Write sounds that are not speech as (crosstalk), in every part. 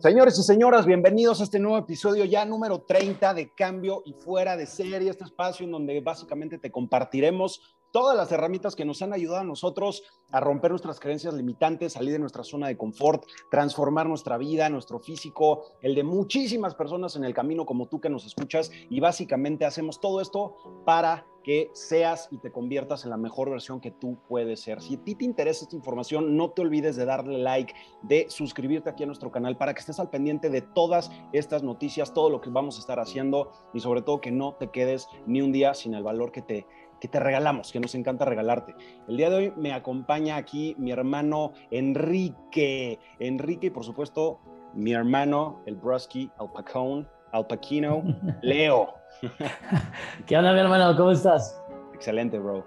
Señores y señoras, bienvenidos a este nuevo episodio ya número 30 de Cambio y Fuera de Serie, este espacio en donde básicamente te compartiremos todas las herramientas que nos han ayudado a nosotros a romper nuestras creencias limitantes, salir de nuestra zona de confort, transformar nuestra vida, nuestro físico, el de muchísimas personas en el camino como tú que nos escuchas. Y básicamente hacemos todo esto para que seas y te conviertas en la mejor versión que tú puedes ser. Si a ti te interesa esta información, no te olvides de darle like, de suscribirte aquí a nuestro canal para que estés al pendiente de todas estas noticias, todo lo que vamos a estar haciendo y sobre todo que no te quedes ni un día sin el valor que te que te regalamos, que nos encanta regalarte. El día de hoy me acompaña aquí mi hermano Enrique. Enrique y por supuesto mi hermano, el Brusky, Al Pacone, Al Pacino, (laughs) Leo. (laughs) ¿Qué onda, mi hermano? ¿Cómo estás? Excelente, bro.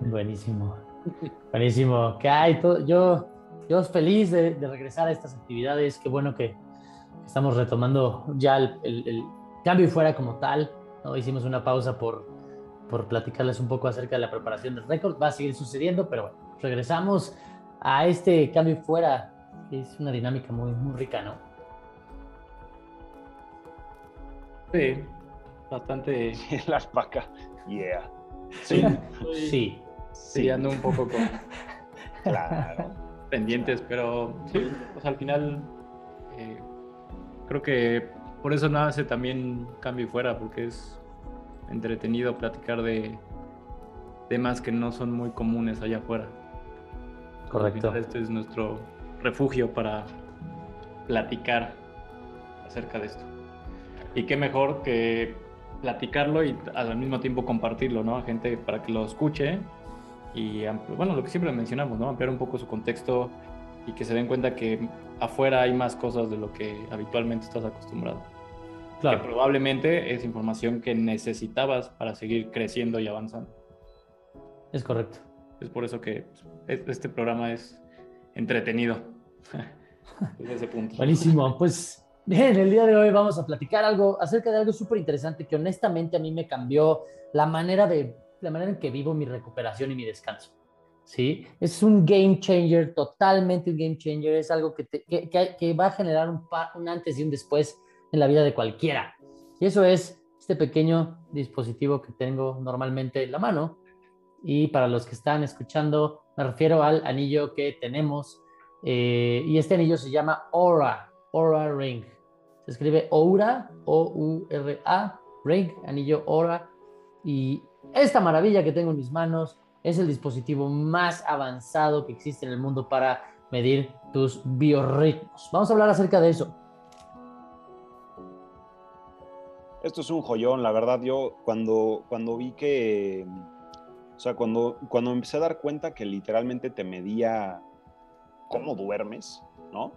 Buenísimo. Buenísimo. ¿Qué hay? Yo, yo feliz de, regresar a estas actividades. Qué bueno que estamos retomando ya el, cambio y fuera como tal. ¿no? Hicimos una pausa por, por platicarles un poco acerca de la preparación del récord. Va a seguir sucediendo, pero bueno, regresamos a este cambio y fuera, que es una dinámica muy, muy rica, ¿no? Sí, bastante. La (laughs) alpaca, yeah. Sí, sí. Sí, ando un poco con. (laughs) claro. Pendientes, pero sí, pues al final. Eh, creo que por eso nace también Cambio y Fuera, porque es entretenido platicar de temas que no son muy comunes allá afuera. Correcto. Este es nuestro refugio para platicar acerca de esto. Y qué mejor que platicarlo y al mismo tiempo compartirlo, ¿no? A gente para que lo escuche y, bueno, lo que siempre mencionamos, ¿no? Ampliar un poco su contexto y que se den cuenta que afuera hay más cosas de lo que habitualmente estás acostumbrado. Claro. Que probablemente es información que necesitabas para seguir creciendo y avanzando. Es correcto. Es por eso que pues, este programa es entretenido. (laughs) Desde ese punto. Buenísimo. Pues Bien, el día de hoy vamos a platicar algo acerca de algo súper interesante que honestamente a mí me cambió la manera, de, la manera en que vivo mi recuperación y mi descanso. ¿sí? Es un game changer, totalmente un game changer, es algo que, que, que, va a generar un, un, antes y un después en la vida de cualquiera. Y eso es este pequeño dispositivo que tengo normalmente en la mano. Y para los que están escuchando, me refiero al anillo que tenemos. Eh, y este anillo se llama Aura, Aura Ring. Se escribe Oura, O-U-R-A, Ring, anillo Aura. Y esta maravilla que tengo en mis manos es el dispositivo más avanzado que existe en el mundo para medir tus biorritmos. Vamos a hablar acerca de eso. Esto es un joyón, la verdad. Yo cuando, cuando vi que, o sea, cuando, cuando empecé a dar cuenta que literalmente te medía cómo duermes, ¿no?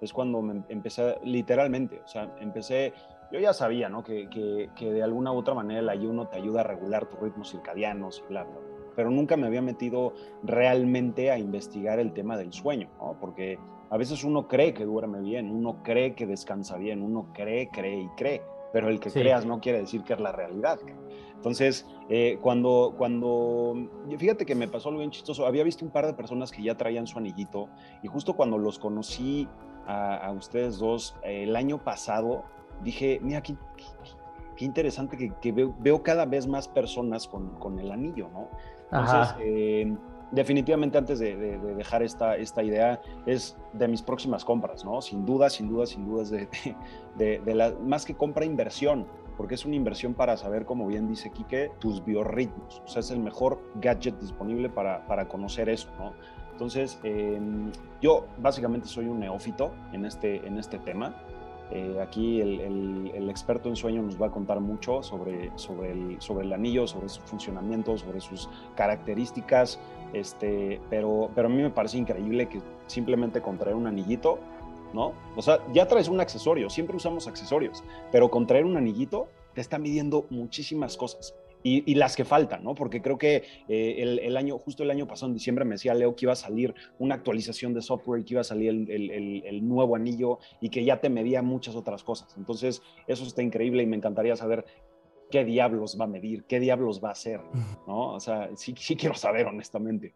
Es cuando me empecé, literalmente, o sea, empecé, yo ya sabía, ¿no? Que, que, de alguna u otra manera el ayuno te ayuda a regular tus ritmos circadianos y bla, bla, pero nunca me había metido realmente a investigar el tema del sueño, ¿no? Porque a veces uno cree que duerme bien, uno cree que descansa bien, uno cree, cree y cree, pero el que creas no quiere decir que es la realidad. Entonces, eh, cuando, cuando, fíjate que me pasó algo bien chistoso, había visto un par de personas que ya traían su anillito y justo cuando los conocí a, ustedes dos el año pasado, dije, mira, qué, qué interesante que, veo, cada vez más personas con, con el anillo, ¿no? Entonces, eh, definitivamente antes de, dejar esta, esta idea, es de mis próximas compras, ¿no? Sin duda, sin duda, sin dudas, (laughs) de, de, la, más que compra inversión, porque es una inversión para saber, como bien dice Quique, tus biorritmos. O sea, es el mejor gadget disponible para, para conocer eso, ¿no? Entonces, em, yo básicamente soy un neófito en este, en este tema. Eh, aquí el, experto en sueño nos va a contar mucho sobre, sobre, el, sobre el anillo, sobre su funcionamiento, sobre sus características, este, pero, pero a mí me parece increíble que simplemente con traer un anillito, ¿no? O sea, ya traes un accesorio, siempre usamos accesorios, pero con traer un anillito te está midiendo muchísimas cosas y, las que faltan, ¿no? Porque creo que eh, el, año, justo el año pasado, en diciembre, me decía Leo que iba a salir una actualización de software, que iba a salir el, nuevo anillo y que ya te medía muchas otras cosas. Entonces, eso está increíble y me encantaría saber qué diablos va a medir, qué diablos va a hacer, ¿no? O sea, sí, sí quiero saber, honestamente.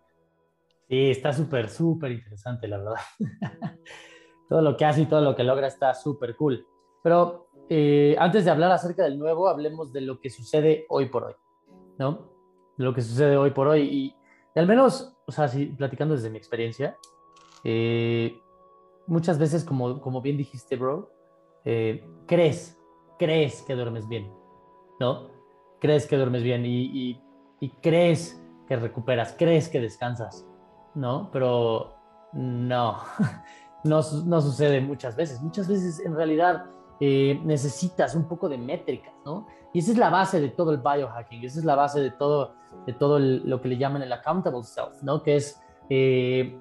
Sí, está súper, súper interesante, la verdad. (laughs) todo lo que hace y todo lo que logra está súper cool. Pero eh, antes de hablar acerca del nuevo, hablemos de lo que sucede hoy por hoy, ¿no? De lo que sucede hoy por hoy. Y, al menos, o sea, si, platicando desde mi experiencia, eh, muchas veces, como, como bien dijiste, bro, eh, crees, crees que duermes bien, ¿no? Crees que duermes bien y, y crees que recuperas, crees que descansas, ¿no? Pero no, (laughs) no, no sucede muchas veces. Muchas veces en realidad eh, necesitas un poco de métricas, ¿no? Y esa es la base de todo el biohacking, esa es la base de todo, de todo lo que le llaman el accountable self, ¿no? Que es eh,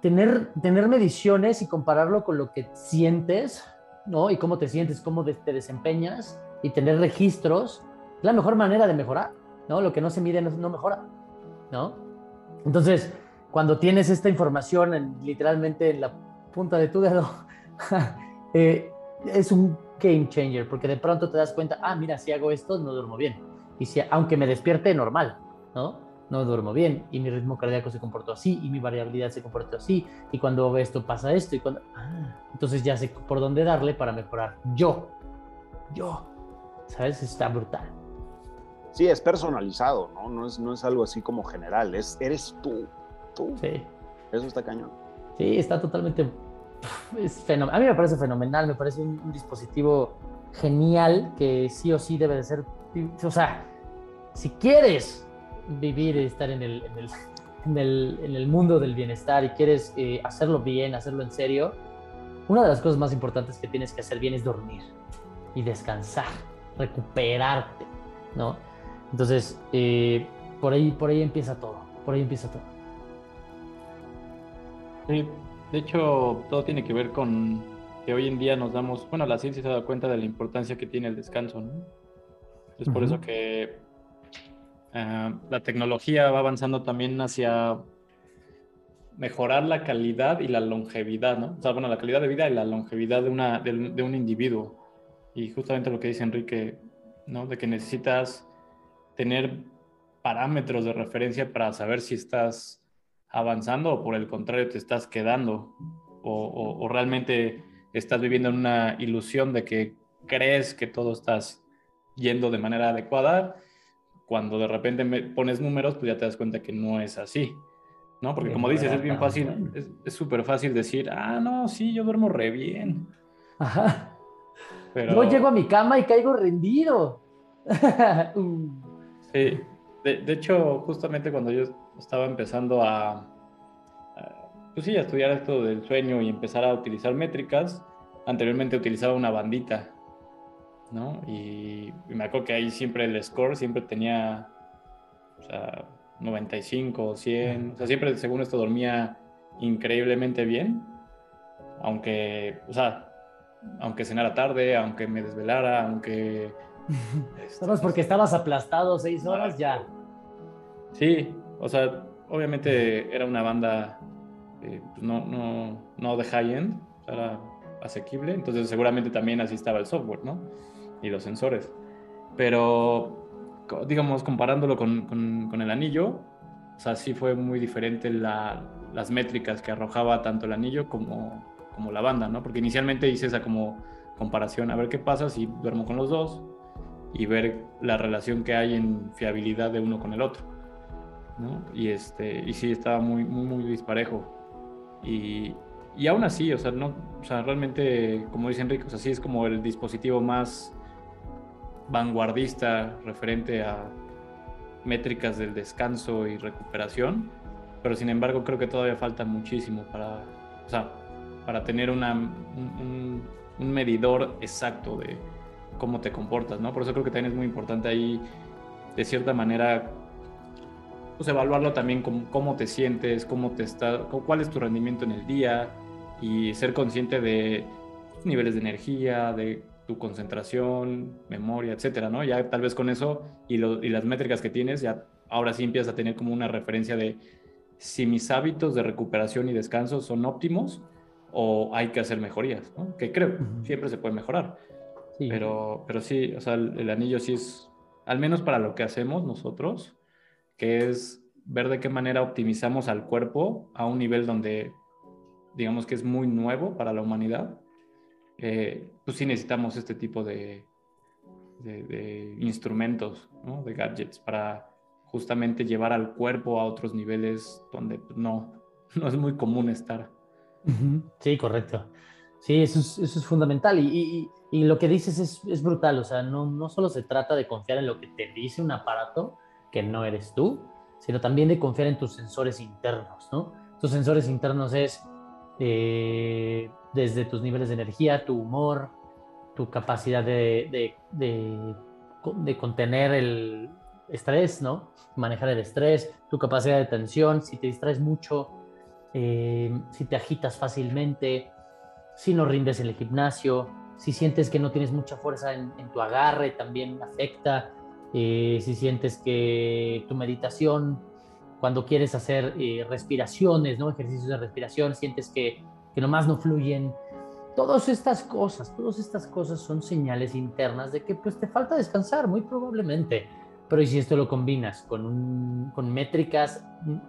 tener, tener mediciones y compararlo con lo que sientes, ¿no? Y cómo te sientes, cómo te desempeñas y tener registros, es la mejor manera de mejorar, ¿no? Lo que no se mide no, no mejora, ¿no? Entonces, cuando tienes esta información literalmente en la punta de tu dedo, (laughs) eh, es un game changer, porque de pronto te das cuenta, ah, mira, si hago esto, no duermo bien. Y si, aunque me despierte normal, ¿no? No duermo bien y mi ritmo cardíaco se comportó así y mi variabilidad se comportó así y cuando hago esto pasa esto y cuando... Ah, entonces ya sé por dónde darle para mejorar. Yo, yo, ¿sabes? Está brutal. Sí, es personalizado, ¿no? No es, no es algo así como general, es, eres tú. Sí. Eso está cañón. Sí, está totalmente. Es A mí me parece fenomenal, me parece un, dispositivo genial que sí o sí debe de ser. O sea, si quieres vivir y estar en el, en el, en el, mundo del bienestar y quieres eh, hacerlo bien, hacerlo en serio, una de las cosas más importantes que tienes que hacer bien es dormir y descansar, recuperarte, ¿no? Entonces, eh, por, ahí, por ahí empieza todo, por ahí empieza todo. Sí, de hecho, todo tiene que ver con que hoy en día nos damos, bueno, la ciencia se ha dado cuenta de la importancia que tiene el descanso, ¿no? Es por eso que ah, la tecnología va avanzando también hacia mejorar la calidad y la longevidad, ¿no? O sea, bueno, la calidad de vida y la longevidad de, una, de, de un individuo. Y justamente lo que dice Enrique, ¿no? De que necesitas tener parámetros de referencia para saber si estás avanzando o por el contrario te estás quedando o, realmente estás viviendo en una ilusión de que crees que todo estás yendo de manera adecuada, cuando de repente pones números, pues ya te das cuenta que no es así, ¿no? Porque como dices, es bien fácil, es súper fácil decir, ah, no, sí, yo duermo re bien. Ajá. Pero... Yo llego a mi cama y caigo rendido. (laughs) sí, de, hecho, justamente cuando yo estaba empezando a, pues sí, a estudiar esto del sueño y empezar a utilizar métricas, anteriormente utilizaba una bandita, ¿no? Y, me acuerdo que ahí siempre el score siempre tenía, o sea, 95, 100, o sea, siempre según esto dormía increíblemente bien, aunque, o sea, aunque cenara tarde, aunque me desvelara, aunque... (laughs) Solo porque estabas aplastado seis horas ya. Sí, o sea, obviamente era una banda eh, pues no, no, no de high-end, era asequible, entonces seguramente también así estaba el software, ¿no? Y los sensores. Pero, digamos, comparándolo con, con, el anillo, o sea, sí fue muy diferente la, las métricas que arrojaba tanto el anillo como, como la banda, ¿no? Porque inicialmente hice esa como comparación, a ver qué pasa si duermo con los dos y ver la relación que hay en fiabilidad de uno con el otro. Y, este, y sí, estaba muy, muy, muy disparejo. Y, y aún así, o sea, no, o sea, realmente, como dice Enrique, o sea, sí es como el dispositivo más vanguardista referente a métricas del descanso y recuperación, pero sin embargo creo que todavía falta muchísimo para, o sea, para tener una, un, un, medidor exacto de cómo te comportas, ¿no? Por eso creo que también es muy importante ahí, de cierta manera, pues evaluarlo también con cómo te sientes, cómo te está, cuál es tu rendimiento en el día y ser consciente de niveles de energía, de tu concentración, memoria, etcétera, ¿no? Ya tal vez con eso y, y las métricas que tienes, ya ahora sí empiezas a tener como una referencia de si mis hábitos de recuperación y descanso son óptimos o hay que hacer mejorías, ¿no? Que creo, siempre se puede mejorar. Pero, pero sí, o sea, el anillo sí es, al menos para lo que hacemos nosotros, que es ver de qué manera optimizamos al cuerpo a un nivel donde digamos que es muy nuevo para la humanidad, eh, pues sí necesitamos este tipo de, de, instrumentos, ¿no? de gadgets, para justamente llevar al cuerpo a otros niveles donde no, (laughs) no es muy común estar. Sí, correcto. Sí, eso es, eso es fundamental. Y, y, y, lo que dices es, es, brutal. O sea, no, no solo se trata de confiar en lo que te dice un aparato, que no eres tú, sino también de confiar en tus sensores internos, ¿no? Tus sensores internos es eh, desde tus niveles de energía, tu humor, tu capacidad de, de, de, contener el estrés, ¿no? Manejar el estrés, tu capacidad de tensión, si te distraes mucho, eh, si te agitas fácilmente, si no rindes en el gimnasio, si sientes que no tienes mucha fuerza en, tu agarre, también afecta, eh, si sientes que tu meditación, cuando quieres hacer eh, respiraciones, ¿no? ejercicios de respiración, sientes que, que nomás no fluyen. Todas estas cosas, todas estas cosas son señales internas de que pues te falta descansar, muy probablemente. Pero si esto lo combinas con, con métricas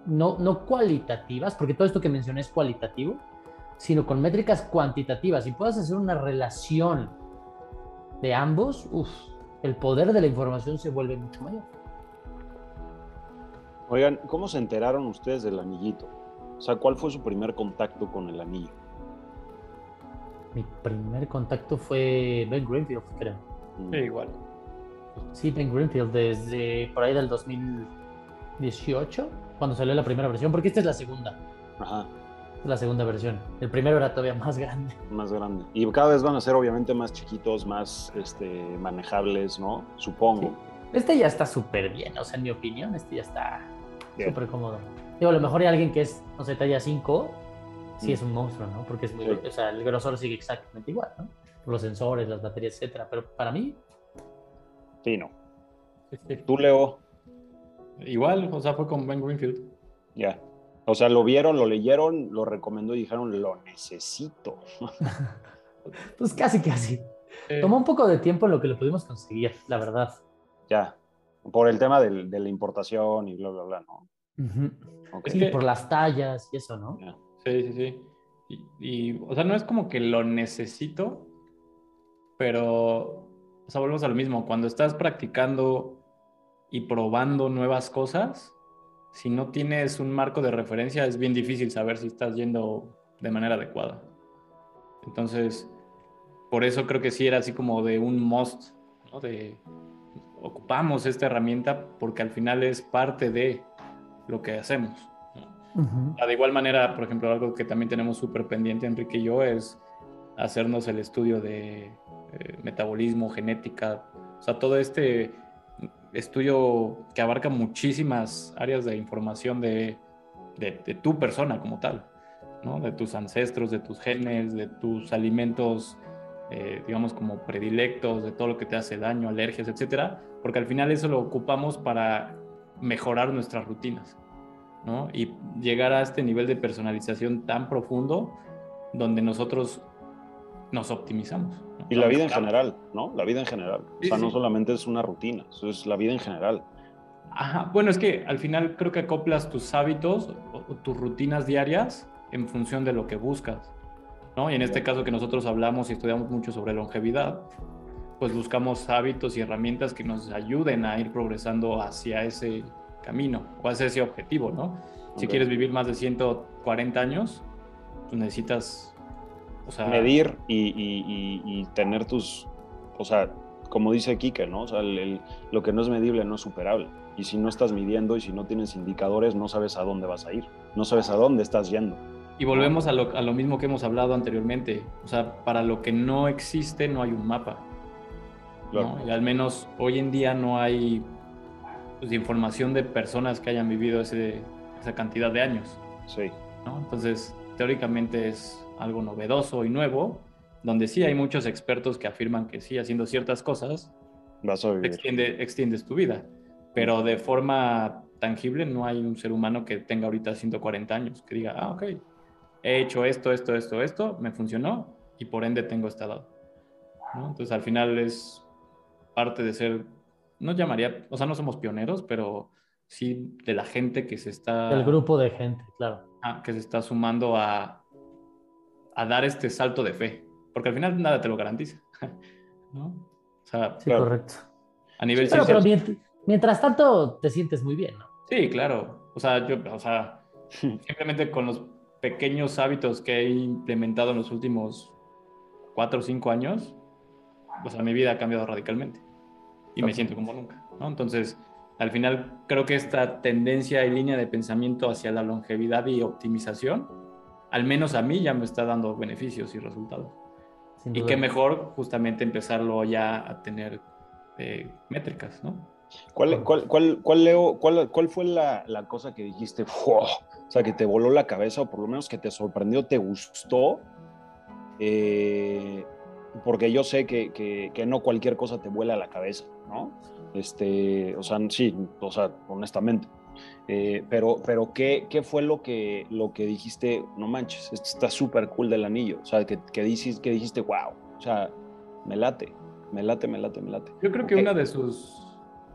no, no cualitativas, porque todo esto que mencioné es cualitativo, sino con métricas cuantitativas y puedas hacer una relación de ambos, uf, el poder de la información se vuelve mucho mayor. Oigan, ¿cómo se enteraron ustedes del anillito? O sea, ¿cuál fue su primer contacto con el anillo? Mi primer contacto fue Ben Greenfield, creo. Mm. Sí, igual. Sí, Ben Greenfield, desde por ahí del 2018, cuando salió la primera versión, porque esta es la segunda. Ajá. La segunda versión. El primero era todavía más grande. Más grande. Y cada vez van a ser obviamente más chiquitos, más este, manejables, ¿no? Supongo. Este ya está súper bien, o sea, en mi opinión, este ya está súper cómodo. Digo, a lo mejor hay alguien que es, no sé, talla 5, sí mm. es un monstruo, ¿no? Porque es muy, o sea, el grosor sigue exactamente igual, ¿no? Los sensores, las baterías, etcétera. Pero para mí, Sí, no. ¿Tú, Leo? Igual, o sea, fue con Ben Greenfield. Ya. O sea, lo vieron, lo leyeron, lo recomendó y dijeron, lo necesito. (laughs) pues casi, casi. Tomó un poco de tiempo en lo que lo pudimos conseguir, la verdad. Ya. Por el tema de la importación y bla, bla, bla, ¿no? Sí, por las tallas y eso, ¿no? Sí, sí, sí. y, o sea, no es como que lo necesito, pero o sea, volvemos a lo mismo, cuando estás practicando y probando nuevas cosas, si no tienes un marco de referencia, es bien difícil saber si estás yendo de manera adecuada. Entonces, por eso creo que sí era así como de un must, ¿no? De ocupamos esta herramienta porque al final es parte de lo que hacemos. De igual manera, por ejemplo, algo que también tenemos súper pendiente Enrique y yo es hacernos el estudio de eh, metabolismo, genética, o sea, todo este estudio que abarca muchísimas áreas de información de, de, tu persona como tal, ¿no? de tus ancestros, de tus genes, de tus alimentos, eh, digamos, como predilectos, de todo lo que te hace daño, alergias, etcétera, porque al final eso lo ocupamos para mejorar nuestras rutinas, ¿no? Y llegar a este nivel de personalización tan profundo donde nosotros nos optimizamos. Y la vida en general, ¿no? La vida en general. o sea, no solamente es una rutina, eso es la vida en general. Ajá, bueno, es que al final creo que acoplas tus hábitos o, tus rutinas diarias en función de lo que buscas, ¿no? Y en este caso que nosotros hablamos y estudiamos mucho sobre longevidad, pues buscamos hábitos y herramientas que nos ayuden a ir progresando hacia ese camino o hacia ese objetivo, ¿no? Si quieres vivir más de 140 años, pues necesitas medir y, tener tus, o sea, como dice Kike, ¿no? O sea, lo que no es medible no es superable. Y si no estás midiendo y si no tienes indicadores, no sabes a dónde vas a ir, no sabes a dónde estás yendo. Y volvemos a lo, a lo mismo que hemos hablado anteriormente. O sea, para lo que no existe no hay un mapa. Y al menos hoy en día no hay pues, información de personas que hayan vivido ese, esa cantidad de años. Sí. ¿no? Entonces, teóricamente es algo novedoso y nuevo, donde sí hay muchos expertos que afirman que sí, haciendo ciertas cosas, Vas a Extiende, extiendes tu vida. Pero de forma tangible no hay un ser humano que tenga ahorita 140 años que diga, ah, ok, he hecho esto, esto, esto, esto, me funcionó y por ende tengo esta edad. Entonces al final es parte de ser, no llamaría, o sea, no somos pioneros, pero sí de la gente que se está... El grupo de gente, claro. Ah, que se está sumando a a dar este salto de fe, porque al final nada te lo garantiza, (laughs) ¿no? O sea, sí, correcto. A nivel sí, pero, mientras, tanto te sientes muy bien, ¿no? Sí, claro. O sea, yo, o sea, (laughs) simplemente con los pequeños hábitos que he implementado en los últimos cuatro o cinco años, o sea, mi vida ha cambiado radicalmente y me siento como nunca, ¿no? Entonces, al final creo que esta tendencia y línea de pensamiento hacia la longevidad y optimización, al menos a mí ya me está dando beneficios y resultados. Y qué mejor justamente empezarlo ya a tener eh, métricas, ¿no? ¿Cuál, cuál, cuál, cuál, Leo, cuál, cuál fue la, la, cosa que dijiste, o sea, que te voló la cabeza o por lo menos que te sorprendió, te gustó? Eh, porque yo sé que, que, que, no cualquier cosa te vuela a la cabeza, ¿no? Este, o sea, sí, o sea, honestamente. Eh, pero, pero ¿qué, ¿qué, fue lo que, lo que dijiste? No manches, esto está súper cool del anillo. O sea, que, que, dijiste, que dijiste, wow, o sea, me late, me late, me late, me late. Yo creo que una de sus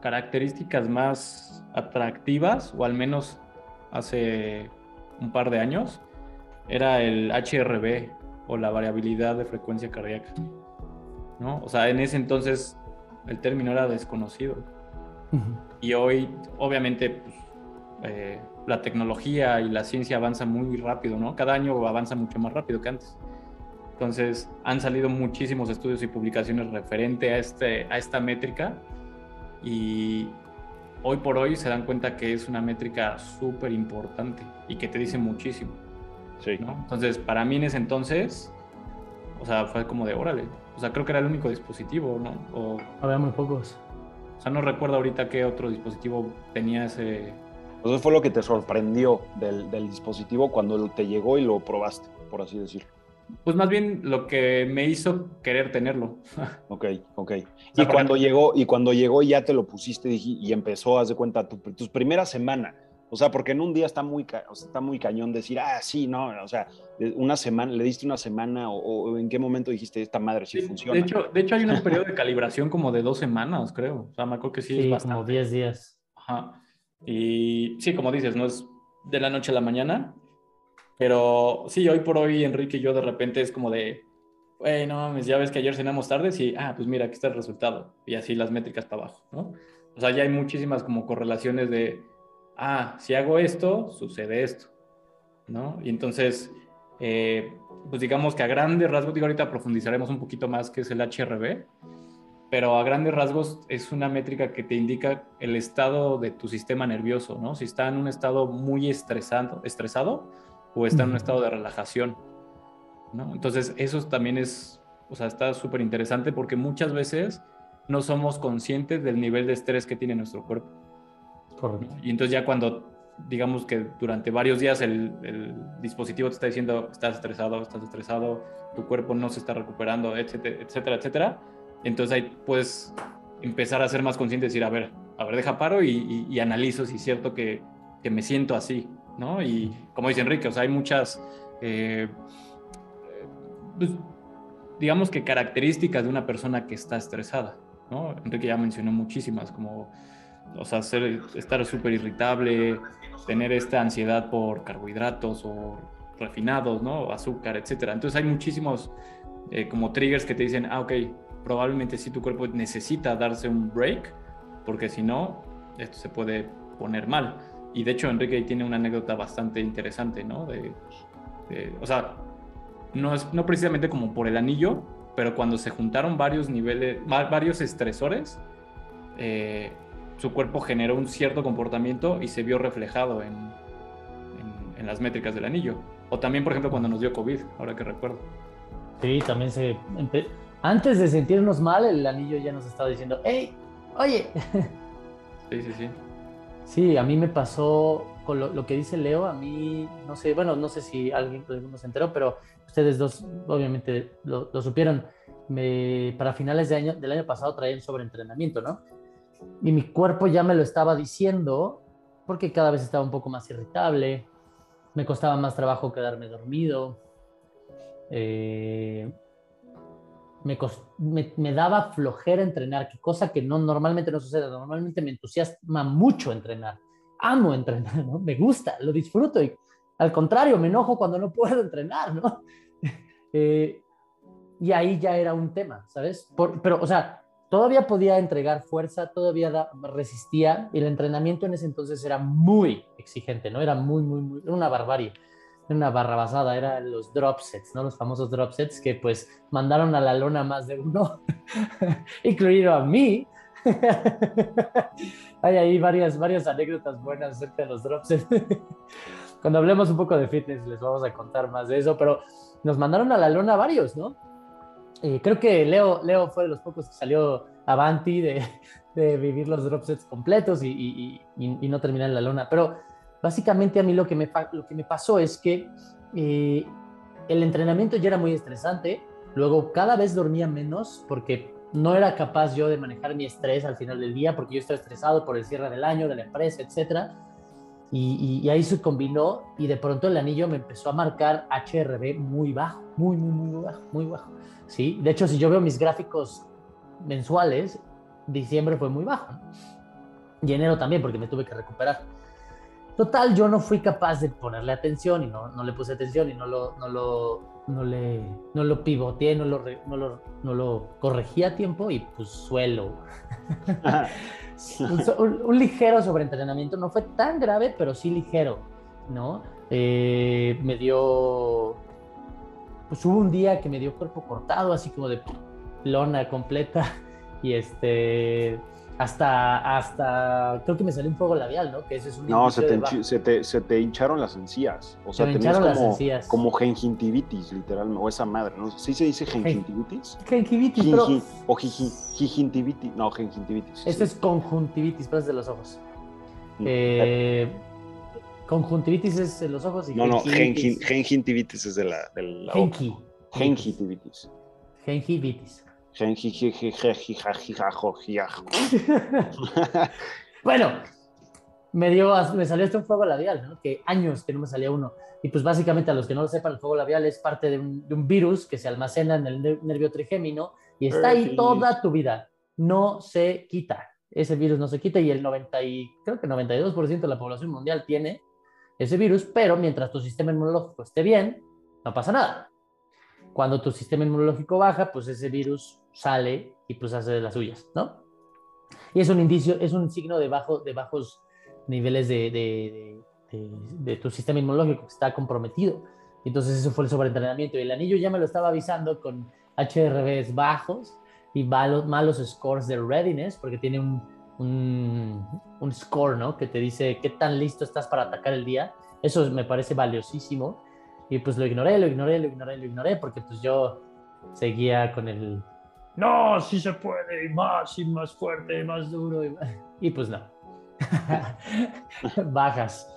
características más atractivas, o al menos hace un par de años, era el HRB o la variabilidad de frecuencia cardíaca. ¿no? O sea, en ese entonces el término era desconocido. Y hoy, obviamente, pues, eh, la tecnología y la ciencia avanza muy rápido, ¿no? Cada año avanza mucho más rápido que antes. Entonces, han salido muchísimos estudios y publicaciones referente a, este, a esta métrica y hoy por hoy se dan cuenta que es una métrica súper importante y que te dice muchísimo. Sí. ¿no? Entonces, para mí en ese entonces, o sea, fue como de órale. O sea, creo que era el único dispositivo, ¿no? O, Había muy pocos. O sea, no recuerdo ahorita qué otro dispositivo tenía ese... Entonces fue lo que te sorprendió del, del dispositivo cuando te llegó y lo probaste, por así decirlo. Pues más bien lo que me hizo querer tenerlo. Ok, ok. y cuando llegó, y cuando llegó ya te lo pusiste y empezó, haz de cuenta, tu, tus primeras semanas. O sea, porque en un día está muy, está muy cañón decir, ah, sí, no, o sea, una semana, le diste una semana o, en qué momento dijiste, esta madre sí, funciona. De hecho, de hecho, hay un periodo de calibración como de dos semanas, creo. O sea, me acuerdo que sí, sí es bastante. como 10 días. Ajá. Y sí, como dices, no es de la noche a la mañana, pero sí, hoy por hoy, Enrique y yo de repente es como de, güey, no mames, ya ves que ayer cenamos tarde, sí, ah, pues mira, aquí está el resultado. Y así las métricas para abajo, ¿no? O sea, ya hay muchísimas como correlaciones de, ah, si hago esto, sucede esto, ¿no? Y entonces, eh, pues digamos que a grandes rasgos, digo, ahorita profundizaremos un poquito más qué es el HRB, pero a grandes rasgos es una métrica que te indica el estado de tu sistema nervioso, ¿no? Si está en un estado muy estresado, estresado o está en un estado de relajación. ¿no? Entonces, eso también es, o sea, está súper interesante porque muchas veces no somos conscientes del nivel de estrés que tiene nuestro cuerpo. Correcto. Y entonces ya cuando, digamos que durante varios días el, el, dispositivo te está diciendo, estás estresado, estás estresado, tu cuerpo no se está recuperando, etcétera, etcétera, etcétera, entonces ahí puedes empezar a ser más consciente y decir, a ver, a ver, deja paro y, y analizo si es cierto que, que me siento así, ¿no? Y como dice Enrique, o sea, hay muchas, eh, pues, digamos que características de una persona que está estresada, ¿no? Enrique ya mencionó muchísimas, como, o sea, estar súper irritable, tener esta ansiedad por carbohidratos o refinados, ¿no? Azúcar, etcétera. Entonces hay muchísimos eh, como triggers que te dicen, ah, ok, probablemente sí tu cuerpo necesita darse un break, porque si no, esto se puede poner mal. Y de hecho Enrique tiene una anécdota bastante interesante, ¿no? De, o sea, no es no precisamente como por el anillo, pero cuando se juntaron varios niveles, varios estresores, eh, su cuerpo generó un cierto comportamiento y se vio reflejado en, en, las métricas del anillo. O también, por ejemplo, cuando nos dio COVID, ahora que recuerdo. Sí, también se... Antes de sentirnos mal, el anillo ya nos estaba diciendo, hey, oye. (laughs) Sí, sí, sí. Sí, a mí me pasó con lo, que dice Leo, a mí, no sé, bueno, no sé si alguien, alguno se enteró, pero ustedes dos obviamente lo, supieron. Me, para finales de año, del año pasado traía un sobreentrenamiento, ¿no? Y mi cuerpo ya me lo estaba diciendo porque cada vez estaba un poco más irritable, me costaba más trabajo quedarme dormido, eh, me, me, daba flojera entrenar, que cosa que no, normalmente no sucede. Normalmente me entusiasma mucho entrenar. Amo entrenar, ¿no? Me gusta, lo disfruto y al contrario, me enojo cuando no puedo entrenar, ¿no? (laughs) Eh, y ahí ya era un tema, ¿sabes? pero, o sea, todavía podía entregar fuerza, todavía resistía, y el entrenamiento en ese entonces era muy exigente, ¿no? Era muy, muy, muy, era una barbarie, era una barrabasada, eran los drop sets, ¿no? Los famosos drop sets que pues mandaron a la lona más de uno, (laughs) incluido a mí. (laughs) Hay ahí varias, varias anécdotas buenas acerca de los drop sets. (laughs) Cuando hablemos un poco de fitness les vamos a contar más de eso, pero nos mandaron a la lona varios, ¿no? Eh, creo que Leo, Leo fue de los pocos que salió avanti de, (laughs) de vivir los drop sets completos y, y, y, no terminar en la lona. Pero básicamente a mí lo que me, lo que me pasó es que eh, el entrenamiento ya era muy estresante. Luego cada vez dormía menos porque no era capaz yo de manejar mi estrés al final del día porque yo estaba estresado por el cierre del año, de la empresa, etcétera y, ahí se combinó y de pronto el anillo me empezó a marcar HRB muy bajo, muy, muy, muy bajo, muy bajo. ¿Sí? De hecho, si yo veo mis gráficos mensuales, diciembre fue muy bajo. Y enero también, porque me tuve que recuperar. Total, yo no fui capaz de ponerle atención y no, no le puse atención y no lo, no lo, no le, no lo pivoteé, no lo, no lo, no lo corregí a tiempo y pues suelo. (laughs) (laughs) un, ligero sobreentrenamiento, no fue tan grave, pero sí ligero, ¿no? Eh, me dio, pues hubo un día que me dio cuerpo cortado, así como de lona completa, (laughs) y este, hasta, hasta, creo que me salió un fuego labial, ¿no? Que ese es un No, se te, se te, se, te, hincharon las encías. O sea, tenías como, como gingivitis, literalmente, o esa madre, ¿no? ¿Sí se dice gingivitis? Gingivitis, pero... O gingivitis, no, gingivitis. Este es conjuntivitis, pero es de los ojos. Mm. Eh, conjuntivitis es de los ojos y No, no, gingivitis es de la... De la Gingivitis. Gingivitis. bueno, me, dio, me salió este un fuego labial, ¿no? Que años que no me salía uno. Y pues básicamente a los que no lo sepan, el fuego labial es parte de un, virus que se almacena en el nervio trigémino y está ahí toda tu vida. No se quita. Ese virus no se quita y el 90 y, creo que 92% de la población mundial tiene ese virus, pero mientras tu sistema inmunológico esté bien, no pasa nada. Cuando tu sistema inmunológico baja, pues ese virus sale y pues hace de las suyas, ¿no? Y es un indicio, es un signo de, bajo, de bajos niveles de, de, tu sistema inmunológico que está comprometido. Entonces eso fue el sobreentrenamiento. Y el anillo ya me lo estaba avisando con HRVs bajos y malos, malos scores de readiness, porque tiene un, un, un, score, ¿no? Que te dice qué tan listo estás para atacar el día. Eso me parece valiosísimo. Y pues lo ignoré, lo ignoré, lo ignoré, lo ignoré, porque pues yo seguía con el no, sí se puede, y más, y más fuerte, y más duro. Y, pues no. (laughs) Bajas.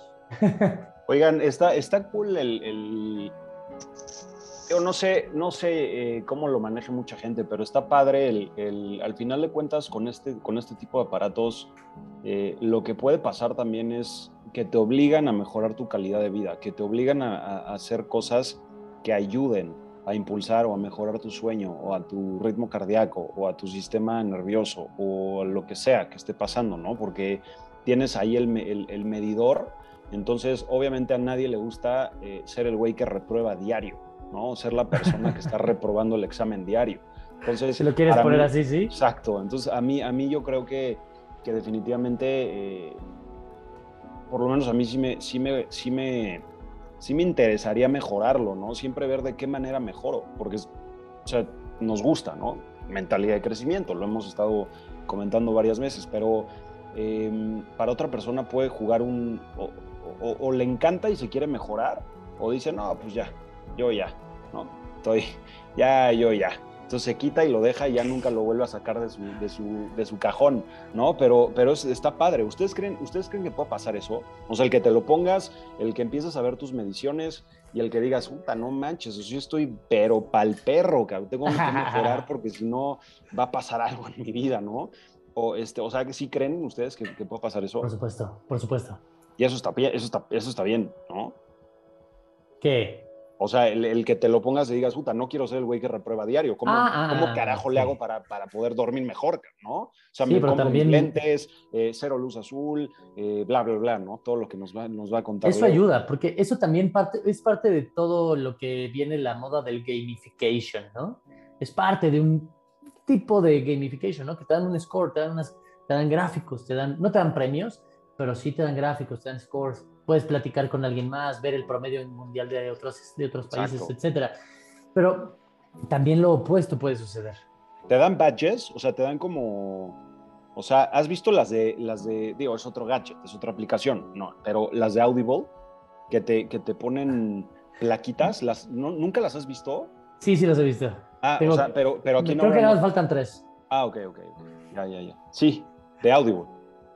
Oigan, está, está cool el, Yo no sé, no sé eh, cómo lo maneje mucha gente, pero está padre el, al final de cuentas con este, con este tipo de aparatos, eh, lo que puede pasar también es que te obligan a mejorar tu calidad de vida, que te obligan a hacer cosas que ayuden a impulsar o a mejorar tu sueño o a tu ritmo cardíaco o a tu sistema nervioso o lo que sea que esté pasando, ¿no? Porque tienes ahí el, el, medidor, entonces obviamente a nadie le gusta eh, ser el güey que reprueba diario, ¿no? Ser la persona que está (laughs) reprobando el examen diario. Entonces, si lo quieres poner así, sí. Exacto, entonces a mí, a mí yo creo que, que definitivamente, eh, por lo menos a mí sí me, sí me, sí me sí me interesaría mejorarlo, ¿no? Siempre ver de qué manera mejoro, porque o sea, nos gusta, ¿no? Mentalidad de crecimiento, lo hemos estado comentando varias veces, pero em, para otra persona puede jugar un, o, le encanta y se quiere mejorar, o dice, no, pues ya, yo ya, ¿no? Estoy, (laughs) ya, yo ya. Entonces se quita y lo deja y ya nunca lo vuelve a sacar de su, de su, de su cajón, ¿no? Pero, pero está padre. ¿Ustedes creen, ¿Ustedes creen que puede pasar eso? O sea, el que te lo pongas, el que empieces a ver tus mediciones y el que digas, puta, no manches, yo estoy pero pa'l perro, que tengo que (laughs) mejorar porque si no va a pasar algo en mi vida, ¿no? O, este, o sea, que sí creen ustedes que, que puede pasar eso. Por supuesto, por supuesto. Y eso está, eso está, eso está bien, ¿no? ¿Qué? O sea, el, que te lo pongas y digas, puta, no quiero ser el güey que reprueba diario. ¿Cómo, ah, ¿cómo ah, carajo le hago para, para, poder dormir mejor, no? O sea, me compro también... lentes, eh, cero luz azul, eh, bla, bla, bla, ¿no? Todo lo que nos va, nos va a contar. Eso ayuda, porque eso también parte, es parte de todo lo que viene la moda del gamification, ¿no? Es parte de un tipo de gamification, ¿no? Que te dan un score, te dan, unas, te dan gráficos, te dan, no te dan premios, pero sí te dan gráficos, te dan scores puedes platicar con alguien más, ver el promedio mundial de otros, de otros países, etc. etcétera. Pero también lo opuesto puede suceder. ¿Te dan badges? O sea, te dan como... O sea, ¿has visto las de, las de, digo, es otro gadget, es otra aplicación, no, pero las de Audible, que te, que te ponen plaquitas, las, ¿nunca las has visto? Sí, sí las he visto. Ah, o sea, pero, pero aquí no... Creo que nada faltan tres. Ah, ok, ok, ya, ya, ya. Sí, de Audible.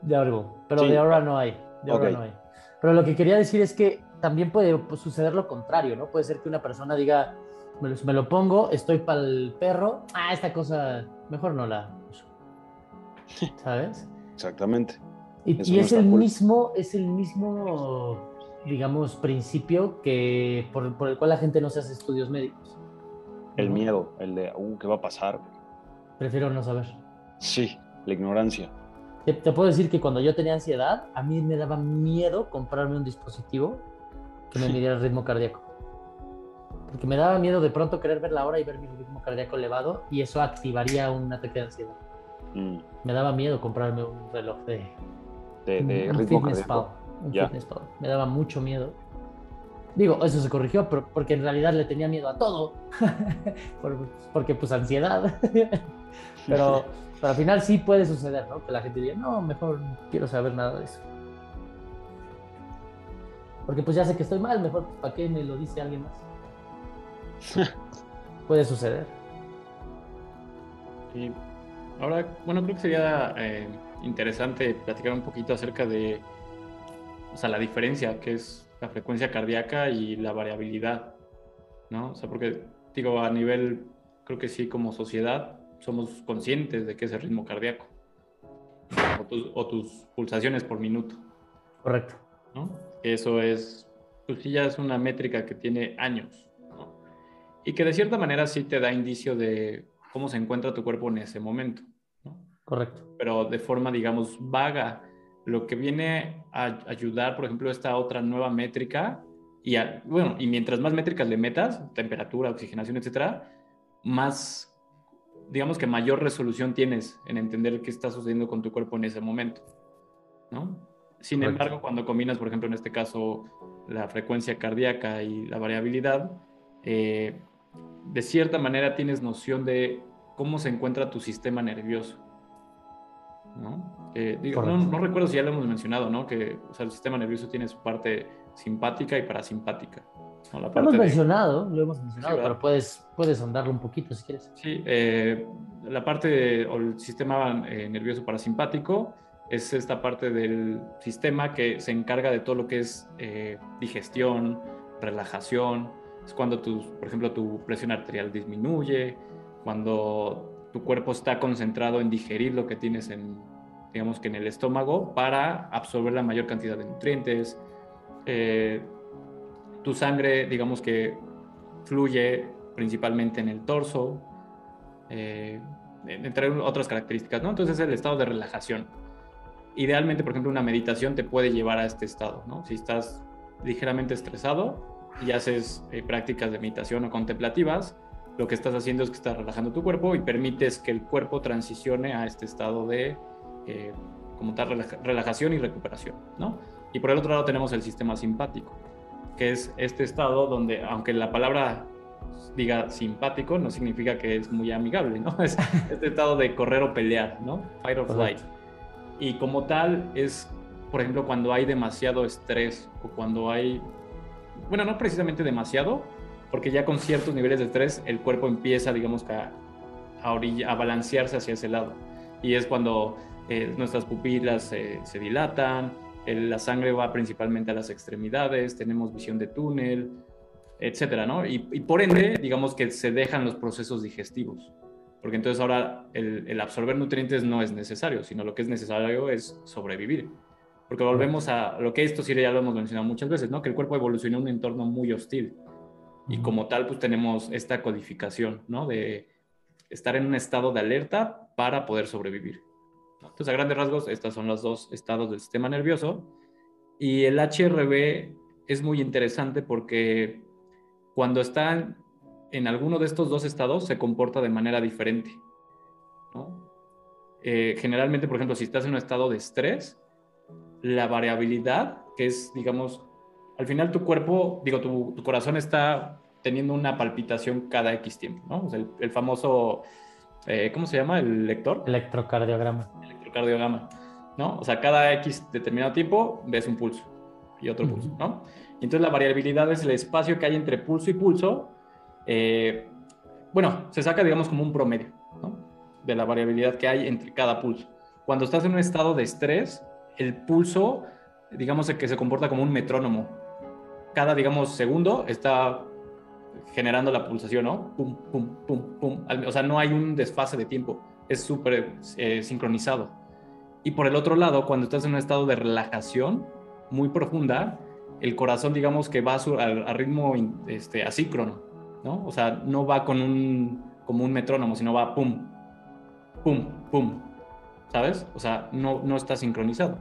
De Audible, pero de ahora no hay, de ahora no hay. Pero lo que quería decir es que también puede suceder lo contrario, ¿no? Puede ser que una persona diga, me lo, pongo, estoy para el perro, ah, esta cosa, mejor no la uso. (laughs) ¿Sabes? Exactamente. Y, es el mismo, es el mismo, digamos, principio que por, el cual la gente no se hace estudios médicos. El miedo, el de, uh, ¿qué va a pasar? Prefiero no saber. Sí, la ignorancia. Te, puedo decir que cuando yo tenía ansiedad, a mí me daba miedo comprarme un dispositivo que me midiera el ritmo cardíaco. Porque me daba miedo de pronto querer ver la hora y ver mi ritmo cardíaco elevado y eso activaría un ataque de ansiedad. Mm. Me daba miedo comprarme un reloj de, de, ritmo cardíaco. un fitness pal. Me daba mucho miedo. Digo, eso se corrigió pero porque en realidad le tenía miedo a todo. (laughs) porque pues ansiedad. (laughs) pero pero al final sí puede suceder, ¿no? Que la gente diga, no, mejor quiero saber nada de eso. Porque pues ya sé que estoy mal, mejor ¿para qué me lo dice alguien más? (laughs) puede suceder. Y ahora, bueno, creo que sería eh, interesante platicar un poquito acerca de, o sea, la diferencia que es la frecuencia cardíaca y la variabilidad, ¿no? O sea, porque digo, a nivel, creo que sí, como sociedad, somos conscientes de que es el ritmo cardíaco o tus, pulsaciones por minuto. Correcto. ¿no? Eso es, pues sí, ya es una métrica que tiene años ¿no? y que de cierta manera sí te da indicio de cómo se encuentra tu cuerpo en ese momento. ¿no? Correcto. Pero de forma, digamos, vaga. Lo que viene a ayudar, por ejemplo, esta otra nueva métrica, y bueno, y mientras más métricas le metas, temperatura, oxigenación, etcétera, más digamos que mayor resolución tienes en entender qué está sucediendo con tu cuerpo en ese momento, ¿no? Sin embargo, cuando combinas, por ejemplo, en este caso, la frecuencia cardíaca y la variabilidad, eh, de cierta manera tienes noción de cómo se encuentra tu sistema nervioso. ¿no? no, recuerdo si ya lo hemos mencionado, ¿no? Que el sistema nervioso tiene su parte simpática y parasimpática lo hemos mencionado, lo hemos mencionado, pero puedes, puedes andarlo un poquito si quieres. Sí, eh, la parte o el sistema eh, nervioso parasimpático es esta parte del sistema que se encarga de todo lo que es eh, digestión, relajación. Es cuando, tu, por ejemplo, tu presión arterial disminuye, cuando tu cuerpo está concentrado en digerir lo que tienes en, digamos que en el estómago para absorber la mayor cantidad de nutrientes. Eh, tu sangre, digamos que fluye principalmente en el torso, eh, entre otras características, ¿no? Entonces es el estado de relajación. Idealmente, por ejemplo, una meditación te puede llevar a este estado, ¿no? Si estás ligeramente estresado y haces eh, prácticas de meditación o contemplativas, lo que estás haciendo es que estás relajando tu cuerpo y permites que el cuerpo transicione a este estado de, eh, como tal, relajación y recuperación, ¿no? Y por el otro lado tenemos el sistema simpático que es este estado donde, aunque la palabra diga simpático, no significa que es muy amigable, ¿no? (laughs) Es este estado de correr o pelear, ¿no? Fight or flight. Y como tal es, por ejemplo, cuando hay demasiado estrés o cuando hay, bueno, no precisamente demasiado, porque ya con ciertos niveles de estrés el cuerpo empieza, digamos, a, a, balancearse hacia ese lado. Y es cuando eh, nuestras pupilas se dilatan, la sangre va principalmente a las extremidades, tenemos visión de túnel, etcétera, ¿no? Y, por ende, digamos que se dejan los procesos digestivos, porque entonces ahora el, absorber nutrientes no es necesario, sino lo que es necesario es sobrevivir. Porque volvemos a lo que esto sí ya lo hemos mencionado muchas veces, ¿no? Que el cuerpo evolucionó en un entorno muy hostil. Y como tal, pues tenemos esta codificación, ¿no? De estar en un estado de alerta para poder sobrevivir. Entonces, a grandes rasgos, estos son los dos estados del sistema nervioso. Y el HRV es muy interesante porque cuando está en alguno de estos dos estados se comporta de manera diferente. Eh, generalmente, por ejemplo, si estás en un estado de estrés, la variabilidad, que es, digamos, al final tu cuerpo, digo, tu, corazón está teniendo una palpitación cada X tiempo, ¿no? el, famoso, eh, ¿cómo se llama? El lector. Electrocardiograma. Electrocardiograma, ¿no? O sea, cada X determinado tiempo ves un pulso y otro pulso, ¿no? Y entonces la variabilidad es el espacio que hay entre pulso y pulso. Eh, bueno, se saca, digamos, como un promedio, ¿no? De la variabilidad que hay entre cada pulso. Cuando estás en un estado de estrés, el pulso, digamos que se comporta como un metrónomo. Cada, digamos, segundo está generando la pulsación, ¿no? Pum, pum, pum, pum. O sea, no hay un desfase de tiempo. Es súper eh, sincronizado. Y por el otro lado, cuando estás en un estado de relajación muy profunda, el corazón, digamos que va a, su, ritmo este, asíncrono, ¿no? O sea, no va con un, como un metrónomo, sino va pum, pum, pum, ¿sabes? O sea, no, no está sincronizado.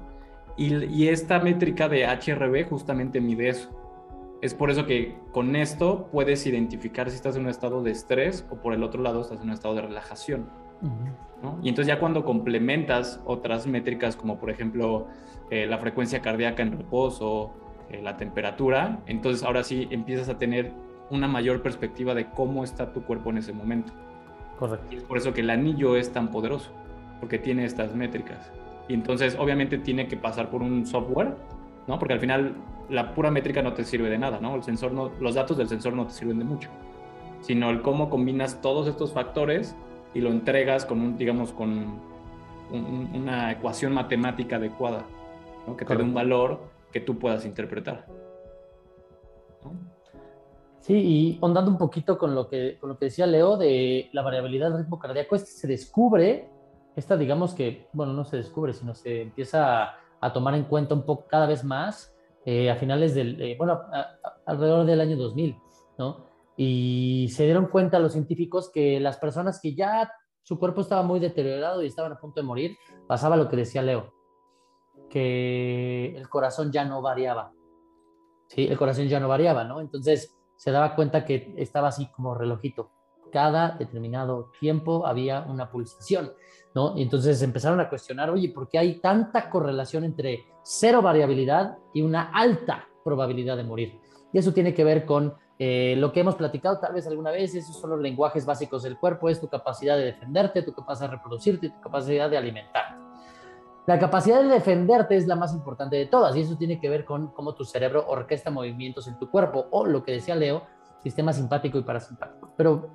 Y, esta métrica de HRV justamente mide eso. Es por eso que con esto puedes identificar si estás en un estado de estrés o por el otro lado estás en un estado de relajación. Y entonces ya cuando complementas otras métricas como por ejemplo eh, la frecuencia cardíaca en reposo, eh, la temperatura, entonces ahora sí empiezas a tener una mayor perspectiva de cómo está tu cuerpo en ese momento. Correcto. Y es por eso que el anillo es tan poderoso, porque tiene estas métricas. Y entonces obviamente tiene que pasar por un software, ¿no? Porque al final la pura métrica no te sirve de nada, ¿no? El sensor no, los datos del sensor no te sirven de mucho, sino el cómo combinas todos estos factores y lo entregas con un, digamos, con una ecuación matemática adecuada, ¿no? que te dé un valor que tú puedas interpretar. Sí, y ondando un poquito con lo, que, con lo que decía Leo de la variabilidad del ritmo cardíaco, es que se descubre, esta digamos que, bueno, no se descubre, sino se empieza a, tomar en cuenta un poco cada vez más eh, a finales del, eh, bueno, alrededor del año 2000, ¿no? Y se dieron cuenta los científicos que las personas que ya su cuerpo estaba muy deteriorado y estaban a punto de morir, pasaba lo que decía Leo, que el corazón ya no variaba. Sí, el corazón ya no variaba, ¿no? Entonces se daba cuenta que estaba así como relojito. Cada determinado tiempo había una pulsación, ¿no? Y entonces empezaron a cuestionar, oye, ¿por qué hay tanta correlación entre cero variabilidad y una alta probabilidad de morir? Y eso tiene que ver con eh, lo que hemos platicado tal vez alguna vez, esos son los lenguajes básicos del cuerpo, es tu capacidad de defenderte, tu capacidad de reproducirte, tu capacidad de alimentarte. La capacidad de defenderte es la más importante de todas y eso tiene que ver con cómo tu cerebro orquesta movimientos en tu cuerpo o lo que decía Leo, sistema simpático y parasimpático. Pero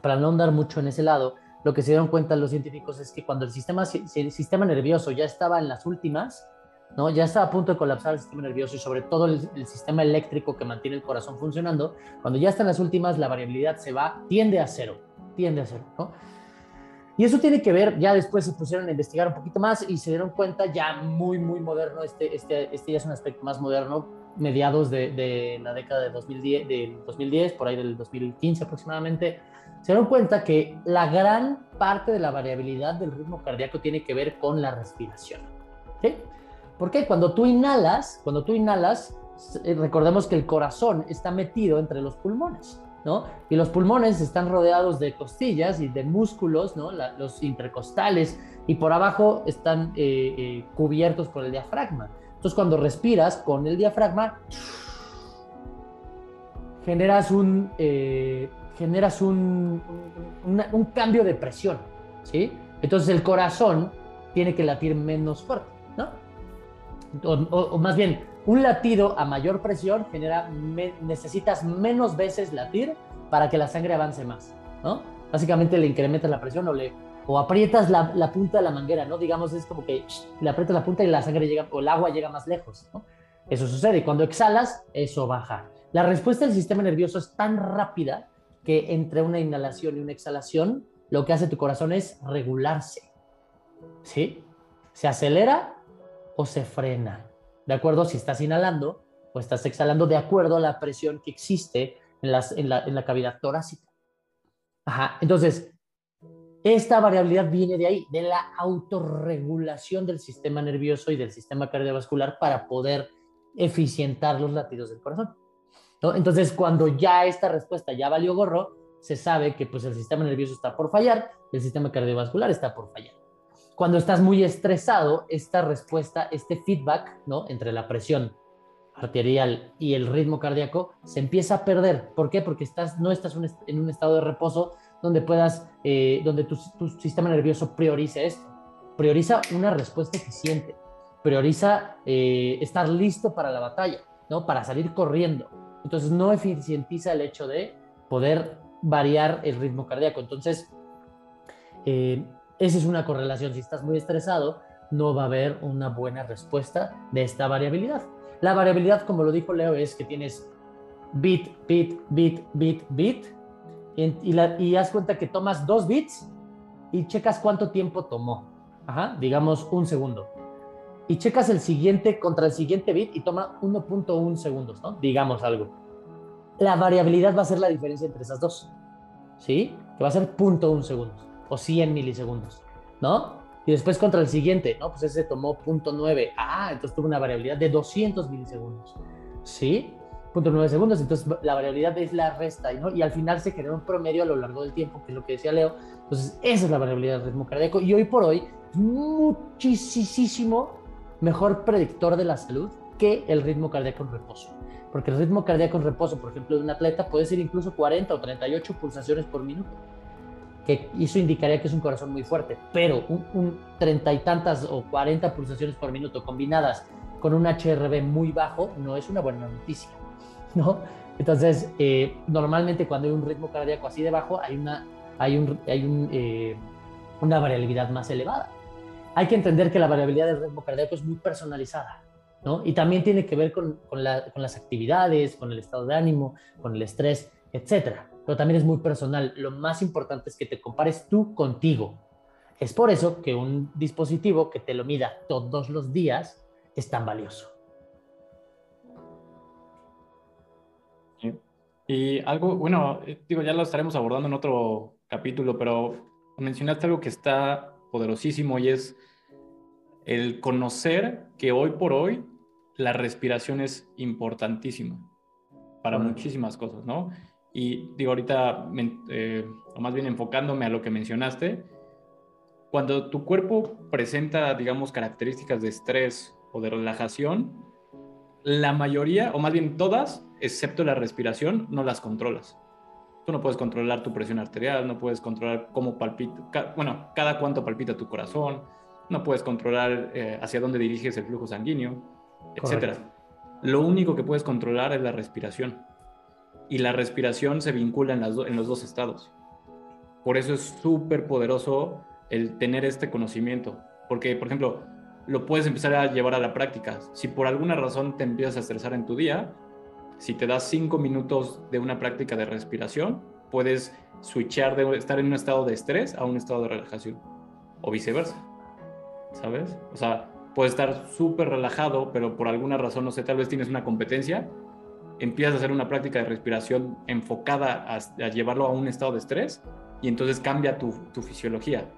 para no andar mucho en ese lado, lo que se dieron cuenta los científicos es que cuando el sistema, nervioso ya estaba en las últimas, ¿no? ya estaba a punto de colapsar el sistema nervioso y sobre todo el, sistema eléctrico que mantiene el corazón funcionando, cuando ya está en las últimas, la variabilidad se va, tiende a cero, tiende a cero. ¿no? Y eso tiene que ver, ya después se pusieron a investigar un poquito más y se dieron cuenta ya muy, muy moderno, este, este, este ya es un aspecto más moderno, mediados de, la década de 2010, del 2010, por ahí del 2015 aproximadamente, se dieron cuenta que la gran parte de la variabilidad del ritmo cardíaco tiene que ver con la respiración. ¿sí? Porque cuando tú inhalas, cuando tú inhalas, eh, recordemos que el corazón está metido entre los pulmones. Y los pulmones están rodeados de costillas y de músculos, ¿no? los intercostales, y por abajo están eh, eh, cubiertos por el diafragma. Entonces, cuando respiras con el diafragma, generas un, eh, generas un, un, cambio de presión, ¿sí? Entonces, el corazón tiene que latir menos fuerte, ¿no? o más bien, un latido a mayor presión genera, necesitas menos veces latir para que la sangre avance más, ¿no? Básicamente le incrementas la presión o, le, o aprietas la, punta de la manguera, ¿no? Digamos, es como que le aprietas la punta y la sangre llega, o el agua llega más lejos, ¿no? Eso sucede. Cuando exhalas, eso baja. La respuesta del sistema nervioso es tan rápida que entre una inhalación y una exhalación, lo que hace tu corazón es regularse. ¿Sí? Se acelera o se frena de acuerdo si estás inhalando o estás exhalando de acuerdo a la presión que existe en, las, en, la, en la cavidad torácica. Ajá, entonces, esta variabilidad viene de ahí, de la autorregulación del sistema nervioso y del sistema cardiovascular para poder eficientar los latidos del corazón. Entonces, cuando ya esta respuesta ya valió gorro, se sabe que pues el sistema nervioso está por fallar, el sistema cardiovascular está por fallar. Cuando estás muy estresado, esta respuesta, este feedback. Entre la presión arterial y el ritmo cardíaco se empieza a perder. ¿Por qué? Porque estás, no estás en un estado de reposo donde puedas, eh, donde tu, sistema nervioso priorice esto. Prioriza una respuesta eficiente. Prioriza eh, estar listo para la batalla, ¿no? Para salir corriendo. Entonces no eficientiza el hecho de poder variar el ritmo cardíaco. Entonces, eh, esa es una correlación. Si estás muy estresado, no va a haber una buena respuesta de esta variabilidad. La variabilidad, como lo dijo Leo, es que tienes bit, bit, bit, bit, bit, y, y, haz cuenta que tomas dos bits y checas cuánto tiempo tomó. Ajá, digamos un segundo. Y checas el siguiente contra el siguiente bit y toma 1.1 segundos, ¿no? Digamos algo. La variabilidad va a ser la diferencia entre esas dos. ¿Sí? Que va a ser 0.1 segundos o 100 milisegundos, ¿no? Y después contra el siguiente, ¿no? Pues ese tomó 0.9. Ah, entonces tuvo una variabilidad de 200 milisegundos. ¿Sí? 0.9 segundos, entonces la variabilidad es la resta, ¿no? Y al final se genera un promedio a lo largo del tiempo, que es lo que decía Leo. Entonces, esa es la variabilidad del ritmo cardíaco. Y hoy por hoy, muchísimo mejor predictor de la salud que el ritmo cardíaco en reposo. Porque el ritmo cardíaco en reposo, por ejemplo, de un atleta puede ser incluso 40 o 38 pulsaciones por minuto. Que eso indicaría que es un corazón muy fuerte. Pero un, treinta y tantas o 40 pulsaciones por minuto combinadas con un HRV muy bajo no es una buena noticia. (laughs) ¿no? Entonces, eh, normalmente cuando hay un ritmo cardíaco así de bajo, hay una, hay un, hay un, eh, una variabilidad más elevada. Hay que entender que la variabilidad del ritmo cardíaco es muy personalizada, ¿no? Y también tiene que ver con, con, la, con las actividades, con el estado de ánimo, con el estrés, etcétera. Pero también es muy personal. Lo más importante es que te compares tú contigo. Es por eso que un dispositivo que te lo mida todos los días es tan valioso. Y algo, bueno, eh, digo, ya lo estaremos abordando en otro capítulo, pero mencionaste algo que está poderosísimo y es el conocer que hoy por hoy la respiración es importantísima para muchísimas cosas, ¿no? Y digo, ahorita, eh, o más bien enfocándome a lo que mencionaste, cuando tu cuerpo presenta, digamos, características de estrés o de relajación, la mayoría, o más bien todas, excepto la respiración, no las controlas. Tú no puedes controlar tu presión arterial, no puedes controlar cómo palpita, bueno, cada cuánto palpita tu corazón, no puedes controlar eh, hacia dónde diriges el flujo sanguíneo, etc. Lo único que puedes controlar es la respiración. Y la respiración se vincula en, en los dos estados. Por eso es súper poderoso el tener este conocimiento. Porque, por ejemplo, lo puedes empezar a llevar a la práctica. Si por alguna razón te empiezas a estresar en tu día, si te das cinco minutos de una práctica de respiración, puedes switchar de estar en un estado de estrés a un estado de relajación o viceversa. ¿Sabes? O sea, puedes estar súper relajado, pero por alguna razón, no sé, tal vez tienes una competencia, empiezas a hacer una práctica de respiración enfocada a, llevarlo a un estado de estrés y entonces cambia tu, fisiología.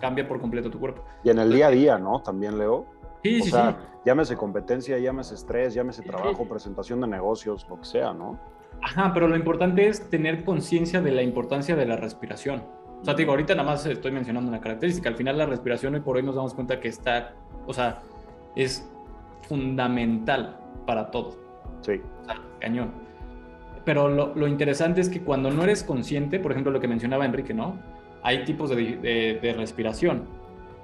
Cambia por completo tu cuerpo. Y en el día a día, ¿no? También, Leo. Sí, sí, sí. Llámese competencia, llámese estrés, llámese trabajo, presentación de negocios, lo que sea, ¿no? Ajá, pero lo importante es tener conciencia de la importancia de la respiración. O sea, te digo, ahorita nada más estoy mencionando una característica. Al final la respiración hoy por hoy nos damos cuenta que está, o sea, es fundamental para todo. Sí. O sea, cañón. Pero lo, lo, interesante es que cuando no eres consciente, por ejemplo, lo que mencionaba Enrique, ¿no? Hay tipos de, de, de respiración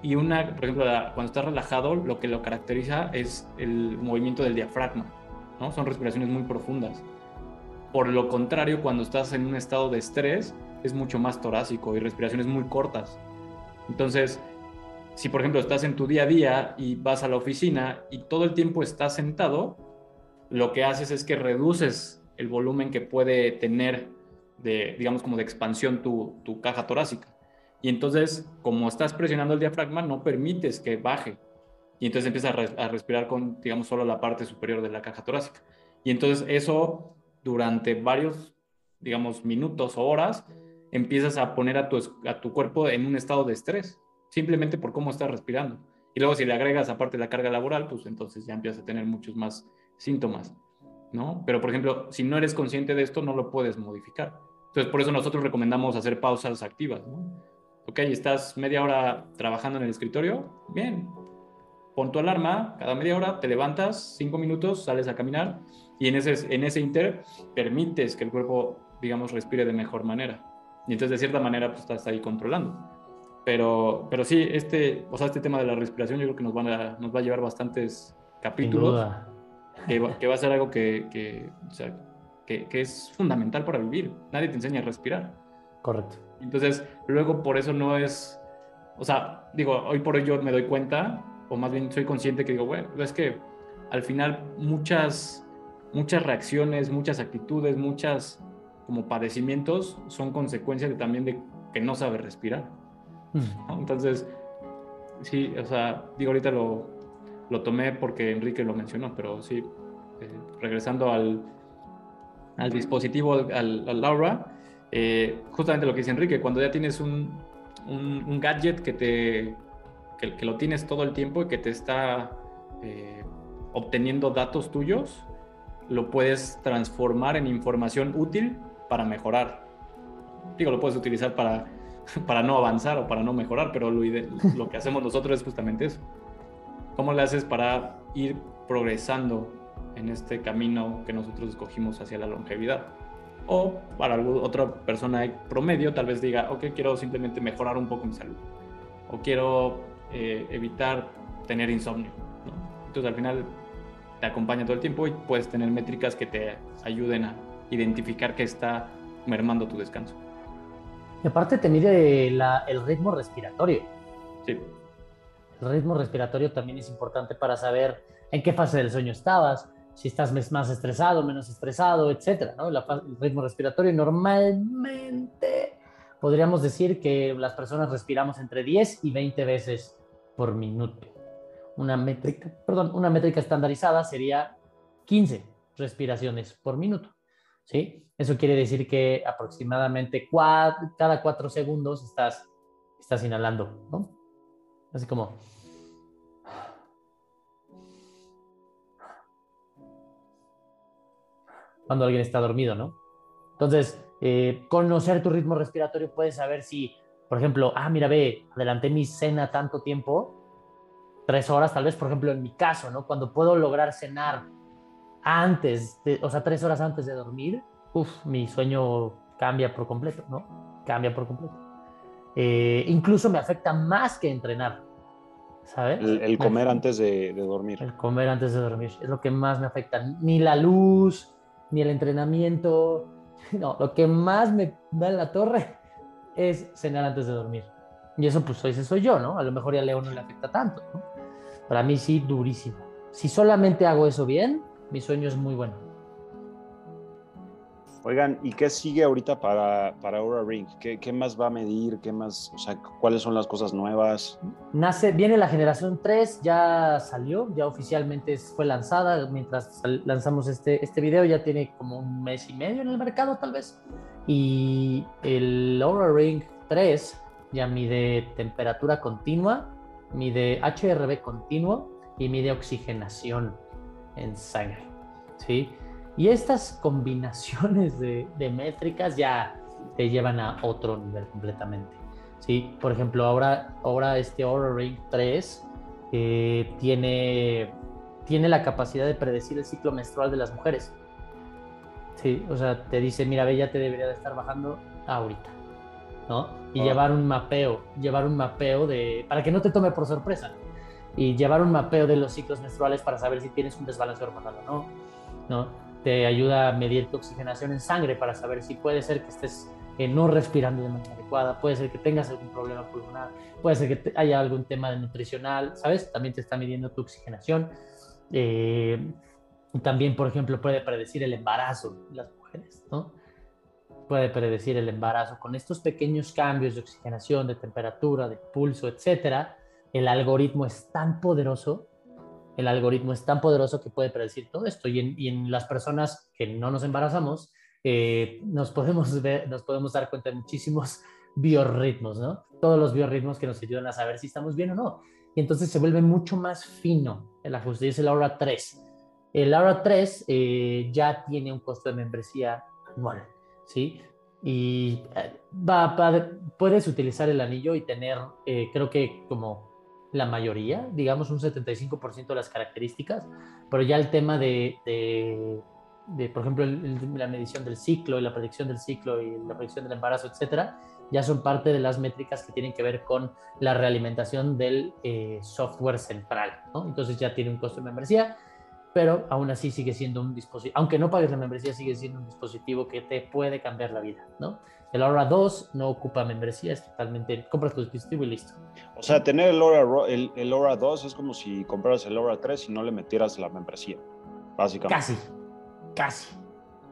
y una, por ejemplo, cuando estás relajado, lo que lo caracteriza es el movimiento del diafragma, ¿no? Son respiraciones muy profundas. Por lo contrario, cuando estás en un estado de estrés, es mucho más torácico y respiraciones muy cortas. Entonces, si por ejemplo estás en tu día a día y vas a la oficina y todo el tiempo estás sentado, lo que haces es que reduces el volumen que puede tener de, digamos, como de expansión tu, tu caja torácica. Y entonces, como estás presionando el diafragma, no permites que baje. Y entonces empiezas a, respirar con, digamos, solo la parte superior de la caja torácica. Y entonces eso durante varios, digamos, minutos o horas, empiezas a poner a tu, a tu cuerpo en un estado de estrés, simplemente por cómo estás respirando. Y luego si le agregas aparte la carga laboral, pues entonces ya empiezas a tener muchos más síntomas, ¿no? Pero por ejemplo, si no eres consciente de esto, no lo puedes modificar. Entonces por eso nosotros recomendamos hacer pausas activas, ¿no? Ok, estás media hora trabajando en el escritorio, bien. Pon tu alarma, cada media hora te levantas, cinco minutos, sales a caminar y en ese, en ese inter permites que el cuerpo, digamos, respire de mejor manera. Y entonces de cierta manera pues estás ahí controlando. Pero, pero sí, este, o sea, este tema de la respiración yo creo que nos, van a, nos va a llevar bastantes capítulos. Que va, que va, a ser algo que, que, o sea, que, que, es fundamental para vivir. Nadie te enseña a respirar. Correcto. Entonces, luego por eso no es, o sea, digo, hoy por hoy yo me doy cuenta, o más bien soy consciente que digo, bueno, es que al final muchas, muchas reacciones, muchas actitudes, muchas como padecimientos son consecuencias de, también de que no sabe respirar. Entonces, sí, o sea, digo, ahorita lo, lo tomé porque Enrique lo mencionó, pero sí, eh, regresando al, al dispositivo, al, al Laura, eh, justamente lo que dice Enrique, cuando ya tienes un, gadget que, te, que, lo tienes todo el tiempo y que te está eh, obteniendo datos tuyos, lo puedes transformar en información útil para mejorar. Digo, lo puedes utilizar para (laughs) para no avanzar o para no mejorar, pero lo, (laughs) lo que hacemos nosotros es justamente eso. ¿Cómo le haces para ir progresando en este camino que nosotros escogimos hacia la longevidad? O para otra persona promedio tal vez diga, ok, quiero simplemente mejorar un poco mi salud. O quiero eh, evitar tener insomnio. Entonces al final te acompaña todo el tiempo y puedes tener métricas que te ayuden a identificar que está mermando tu descanso. Y aparte te mide el ritmo respiratorio. Sí. El ritmo respiratorio también es importante para saber en qué fase del sueño estabas, si estás más estresado, menos estresado, etcétera, ¿no? el ritmo respiratorio normalmente podríamos decir que las personas respiramos entre 10 y 20 veces por minuto. Una métrica, perdón, una métrica estandarizada sería 15 respiraciones por minuto. ¿sí? Eso quiere decir que aproximadamente cada cuatro segundos estás, estás inhalando, ¿no? Así como... Cuando alguien está dormido, ¿no? Entonces, eh, conocer tu ritmo respiratorio puedes saber si, por ejemplo, ah, mira, ve, adelanté mi cena tanto tiempo, tres horas tal vez, por ejemplo, en mi caso, ¿no? Cuando puedo lograr cenar antes, de, o sea, tres horas antes de dormir, uff, mi sueño cambia por completo, ¿no? Cambia por completo. Eh, incluso me afecta más que entrenar, ¿sabes? El, comer antes de, dormir. El comer antes de dormir es lo que más me afecta. Ni la luz, ni el entrenamiento. (laughs) No, lo que más me da en la torre es cenar antes de dormir. Y eso, pues, ese soy yo, ¿no? A lo mejor ya Leo no le afecta tanto, ¿no? Para mí sí, durísimo. Si solamente hago eso bien, mi sueño es muy bueno. Oigan, ¿y qué sigue ahorita para, para Aura Ring? ¿Qué, ¿Qué, más va a medir? ¿Qué más, o sea, cuáles son las cosas nuevas? Nace, viene la generación 3, ya salió, ya oficialmente fue lanzada. Mientras lanzamos este, este video, ya tiene como un mes y medio en el mercado, tal vez. Y el Aura Ring 3 ya mide temperatura continua, mide HRV continuo y mide oxigenación en sangre. ¿Sí? Y estas combinaciones de, métricas ya te llevan a otro nivel completamente. ¿sí? Por ejemplo, ahora, ahora este Aura Ring 3 eh, tiene, tiene la capacidad de predecir el ciclo menstrual de las mujeres. Sí, o sea, te dice, mira, ve, ya te debería de estar bajando ahorita, ¿no? Y ah. llevar un mapeo, llevar un mapeo de, para que no te tome por sorpresa, y llevar un mapeo de los ciclos menstruales para saber si tienes un desbalance hormonal o no, ¿no? Te ayuda a medir tu oxigenación en sangre para saber si puede ser que estés eh, no respirando de manera adecuada, puede ser que tengas algún problema pulmonar, puede ser que haya algún tema nutricional, ¿sabes? También te está midiendo tu oxigenación. Eh, también, por ejemplo, puede predecir el embarazo de las mujeres, ¿no? Puede predecir el embarazo. Con estos pequeños cambios de oxigenación, de temperatura, de pulso, etcétera, el algoritmo es tan poderoso el algoritmo es tan poderoso que puede predecir todo esto. Y en, las personas que no nos embarazamos, eh, nos, podemos (laughs) ver, nos podemos dar cuenta de muchísimos (laughs) biorritmos, ¿no? Todos los biorritmos que nos ayudan a saber si estamos bien o no. Y entonces se vuelve mucho más fino el ajuste. Y es el Aura 3. El Aura 3 eh, ya tiene un costo de membresía anual, ¿sí? Y eh, va, puedes utilizar el anillo y tener, creo que como la mayoría, digamos un 75% de las características, pero ya el tema de, de, por ejemplo, la medición del ciclo y la predicción del ciclo y la predicción del embarazo, etcétera, ya son parte de las métricas que tienen que ver con la realimentación del eh, software central, ¿no? Entonces ya tiene un costo de membresía, pero aún así sigue siendo un dispositivo, aunque no pagues la membresía, sigue siendo un dispositivo que te puede cambiar la vida, ¿no? El Aura 2 no ocupa membresía, es totalmente, compras tu dispositivo y listo. O sea, tener el Aura, el, el 2 es como si compraras el Aura 3 y no le metieras la membresía, básicamente. Casi, casi.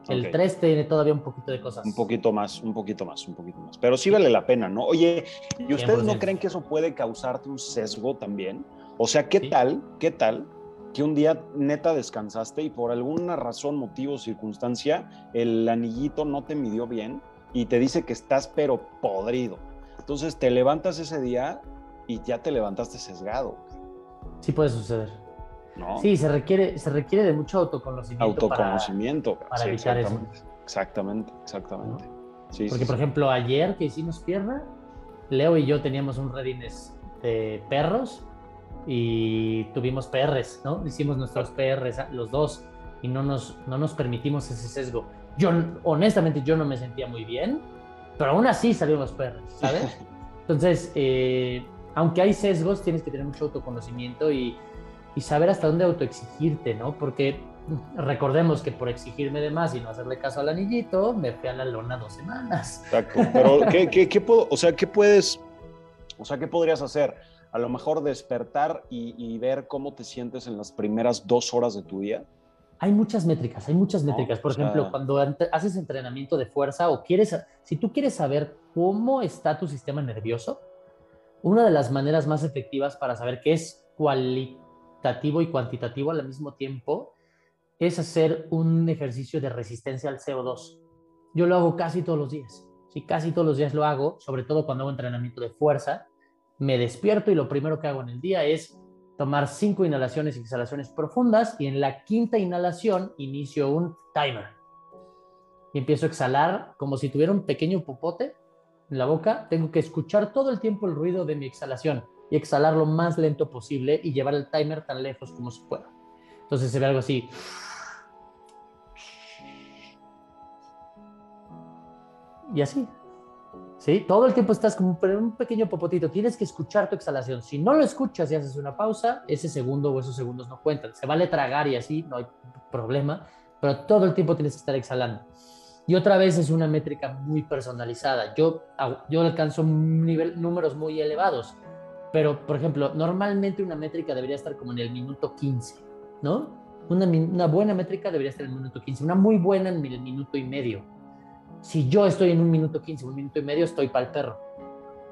El 3 tiene todavía un poquito de cosas. Un poquito más, un poquito más, un poquito más. Pero sí vale la pena, ¿no? Oye, ¿y ustedes no creen que eso puede causarte un sesgo también? O sea, ¿qué tal, qué tal que un día neta descansaste y por alguna razón, motivo, circunstancia, el anillito no te midió bien y te dice que estás pero podrido. Entonces te levantas ese día y ya te levantaste sesgado. Sí puede suceder. ¿No? Sí, se requiere, se requiere de mucho autoconocimiento. Autoconocimiento. Para, evitar eso. Exactamente, exactamente. Porque, por ejemplo, ayer que hicimos pierna, Leo y yo teníamos un readiness de perros y tuvimos PRs, ¿no? Hicimos nuestros PRs los dos y no nos, no nos permitimos ese sesgo yo honestamente yo no me sentía muy bien, pero aún así salieron los perros, ¿sabes? (laughs) Entonces, eh, aunque hay sesgos, tienes que tener mucho autoconocimiento y, y saber hasta dónde autoexigirte, ¿no? Porque recordemos que por exigirme de más y no hacerle caso al anillito, me fui a la lona dos semanas. Exacto, pero (laughs) ¿qué, qué, qué puedo, o sea, qué puedes, o sea, qué podrías hacer? A lo mejor despertar y, y ver cómo te sientes en las primeras dos horas de tu día hay muchas métricas, hay muchas métricas. Por ejemplo, cuando haces entrenamiento de fuerza o quieres, si tú quieres saber cómo está tu sistema nervioso, una de las maneras más efectivas para saber qué es cualitativo y cuantitativo al mismo tiempo es hacer un ejercicio de resistencia al CO2. Yo lo hago casi todos los días. Sí, casi todos los días lo hago, sobre todo cuando hago entrenamiento de fuerza. Me despierto y lo primero que hago en el día es tomar cinco inhalaciones y exhalaciones profundas y en la quinta inhalación inicio un timer. Y empiezo a exhalar como si tuviera un pequeño popote en la boca. Tengo que escuchar todo el tiempo el ruido de mi exhalación y exhalar lo más lento posible y llevar el timer tan lejos como se pueda. Entonces se ve algo así. Y así, ¿sí? Todo el tiempo estás como un pequeño popotito, tienes que escuchar tu exhalación. Si no lo escuchas y haces una pausa, ese segundo o esos segundos no cuentan. Se vale tragar y así, no hay problema, pero todo el tiempo tienes que estar exhalando. Y otra vez es una métrica muy personalizada. Yo, yo alcanzo números muy elevados, pero por ejemplo, normalmente una métrica debería estar como en el minuto 15, ¿no? Una, una buena métrica debería estar en el minuto 15, una muy buena en el minuto y medio si yo estoy en un minuto 15, un minuto y medio, estoy para el perro.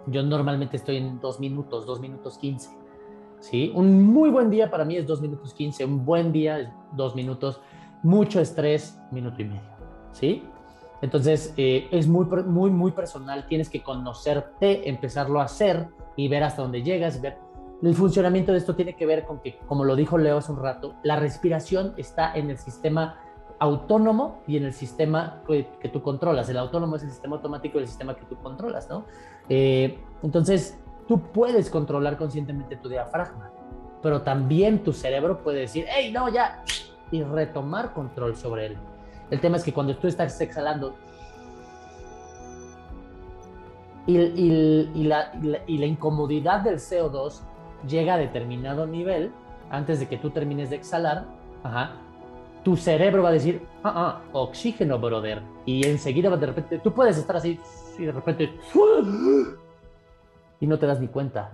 Yo normalmente estoy en dos minutos, dos minutos 15. ¿sí? Un muy buen día para mí es dos minutos 15, un buen día es dos minutos, mucho estrés, minuto y medio. ¿sí? Entonces, eh, es muy, muy, muy personal. Tienes que conocerte, empezarlo a hacer y ver hasta dónde llegas. Ver. El funcionamiento de esto tiene que ver con que, como lo dijo Leo hace un rato, la respiración está en el sistema autónomo y en el sistema que, tú controlas. El autónomo es el sistema automático y el sistema que tú controlas, ¿no? Eh, entonces, tú puedes controlar conscientemente tu diafragma, pero también tu cerebro puede decir, hey, no, ya, y retomar control sobre él. El tema es que cuando tú estás exhalando y, y, la, y la incomodidad del CO2 llega a determinado nivel, antes de que tú termines de exhalar, ajá, tu cerebro va a decir, ah, ah, oxígeno, brother. Y enseguida de repente, tú puedes estar así y de repente, y no te das ni cuenta,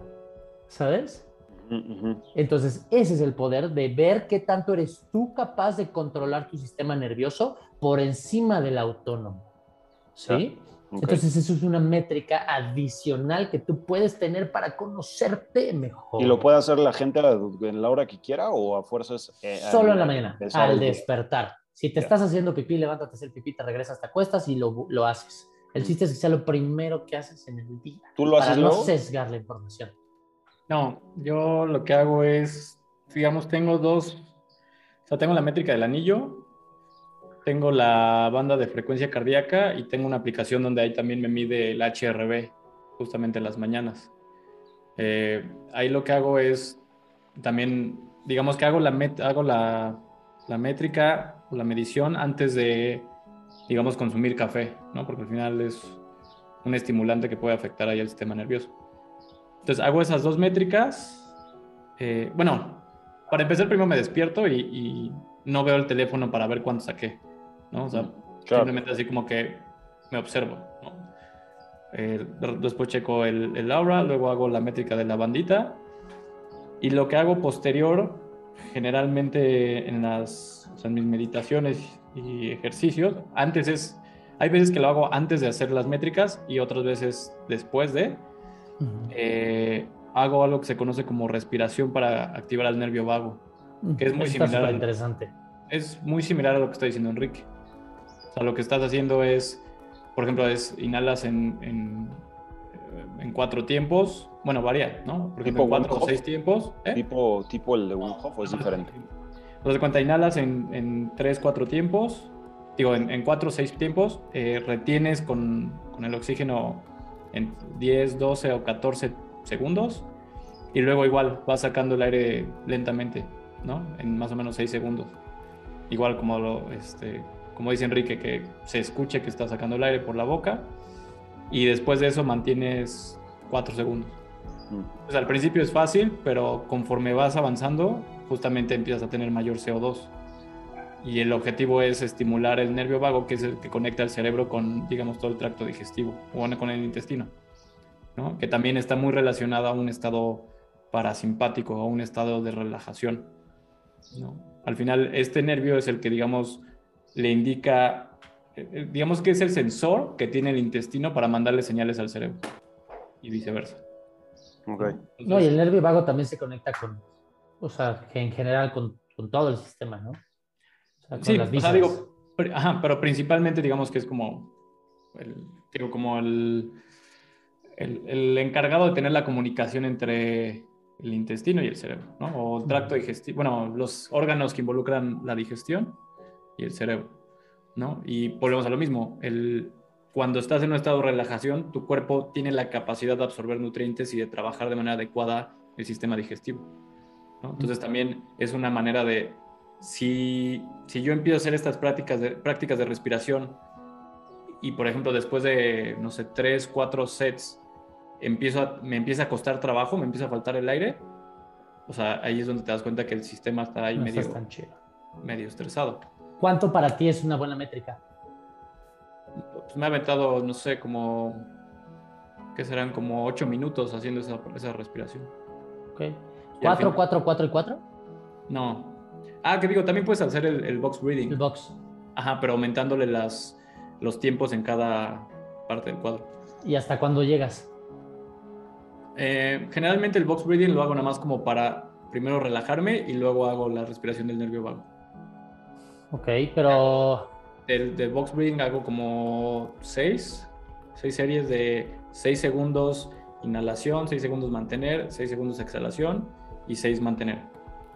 ¿sabes? Entonces, ese es el poder de ver qué tanto eres tú capaz de controlar tu sistema nervioso por encima del autónomo. ¿Sí? Entonces eso es una métrica adicional que tú puedes tener para conocerte mejor. ¿Y lo puede hacer la gente en la hora que quiera o a fuerzas? Eh, Solo en la mañana, al despertar. Si te estás haciendo pipí, levántate a hacer pipí, te regresas, te acuestas y lo, lo haces. El chiste es que sea lo primero que haces en el día. ¿Tú lo haces para no sesgar la información. No, yo lo que hago es, digamos, tengo dos, o sea, tengo la métrica del anillo, tengo la banda de frecuencia cardíaca y tengo una aplicación donde ahí también me mide el HRV, justamente en las mañanas. Eh, ahí lo que hago es también, digamos que hago la, hago la, la métrica o la medición antes de, digamos, consumir café, ¿no? Porque al final es un estimulante que puede afectar ahí el sistema nervioso. Entonces hago esas dos métricas. Eh, bueno, para empezar primero me despierto y, no veo el teléfono para ver cuánto saqué, ¿no? O sea, simplemente así como que me observo, ¿no? Eh, después checo el, el aura, luego hago la métrica de la bandita y lo que hago posterior, generalmente en las en mis meditaciones y ejercicios, antes es, hay veces que lo hago antes de hacer las métricas y otras veces después de, eh, hago algo que se conoce como respiración para activar el nervio vago, que es muy similar. interesante. Es muy similar a lo que está diciendo Enrique. O sea, lo que estás haciendo es, por ejemplo, es inhalas en, en, en cuatro tiempos. Bueno, varía, ¿no? Por ejemplo, en cuatro o seis tiempos. ¿eh? Tipo, tipo el de Wim Hof es diferente. Entonces, cuenta, inhalas en, en tres, cuatro tiempos. Digo, en, en cuatro o seis tiempos. Eh, retienes con, con el oxígeno en 10, 12 o 14 segundos y luego igual va sacando el aire lentamente, ¿no? En más o menos 6 segundos. Igual como, lo, este, como dice Enrique, que se escuche que está sacando el aire por la boca y después de eso mantienes 4 segundos. Mm. al principio es fácil, pero conforme vas avanzando, justamente empiezas a tener mayor CO2. Y el objetivo es estimular el nervio vago, que es el que conecta el cerebro con, digamos, todo el tracto digestivo, o con el intestino, ¿no? que también está muy relacionado a un estado parasimpático, a un estado de relajación. ¿no? Al final, este nervio es el que, digamos, le indica, eh, eh, digamos que es el sensor que tiene el intestino para mandarle señales al cerebro y viceversa. Okay. no, y el nervio vago también se conecta con, o sea, en general con, con todo el sistema, ¿no? sí, o sea, digo, pero principalmente digamos que es como el, digo, como el, el, encargado de tener la comunicación entre el intestino y el cerebro, ¿no? O el tracto digestivo, bueno, los órganos que involucran la digestión y el cerebro, ¿no? Y volvemos a lo mismo, el, cuando estás en un estado de relajación, tu cuerpo tiene la capacidad de absorber nutrientes y de trabajar de manera adecuada el sistema digestivo. ¿no? Entonces también es una manera de si, si yo empiezo a hacer estas prácticas de, prácticas de respiración y, por ejemplo, después de, no sé, tres, cuatro sets, empiezo me empieza a costar trabajo, me empieza a faltar el aire, o sea, ahí es donde te das cuenta que el sistema está ahí medio, medio estresado. ¿Cuánto para ti es una buena métrica? Pues me ha aventado, no sé, como, que serán como ocho minutos haciendo esa, esa respiración. Ok. ¿Cuatro, cuatro, cuatro y cuatro? No, Ah, que digo, también puedes hacer el, box breathing. El box. Ajá, pero aumentándole las, los tiempos en cada parte del cuadro. ¿Y hasta cuándo llegas? Eh, generalmente el box breathing lo hago nada más como para primero relajarme y luego hago la respiración del nervio vago. Ok, pero... Del, del box breathing hago como seis, seis series de seis segundos inhalación, seis segundos mantener, seis segundos exhalación y seis mantener.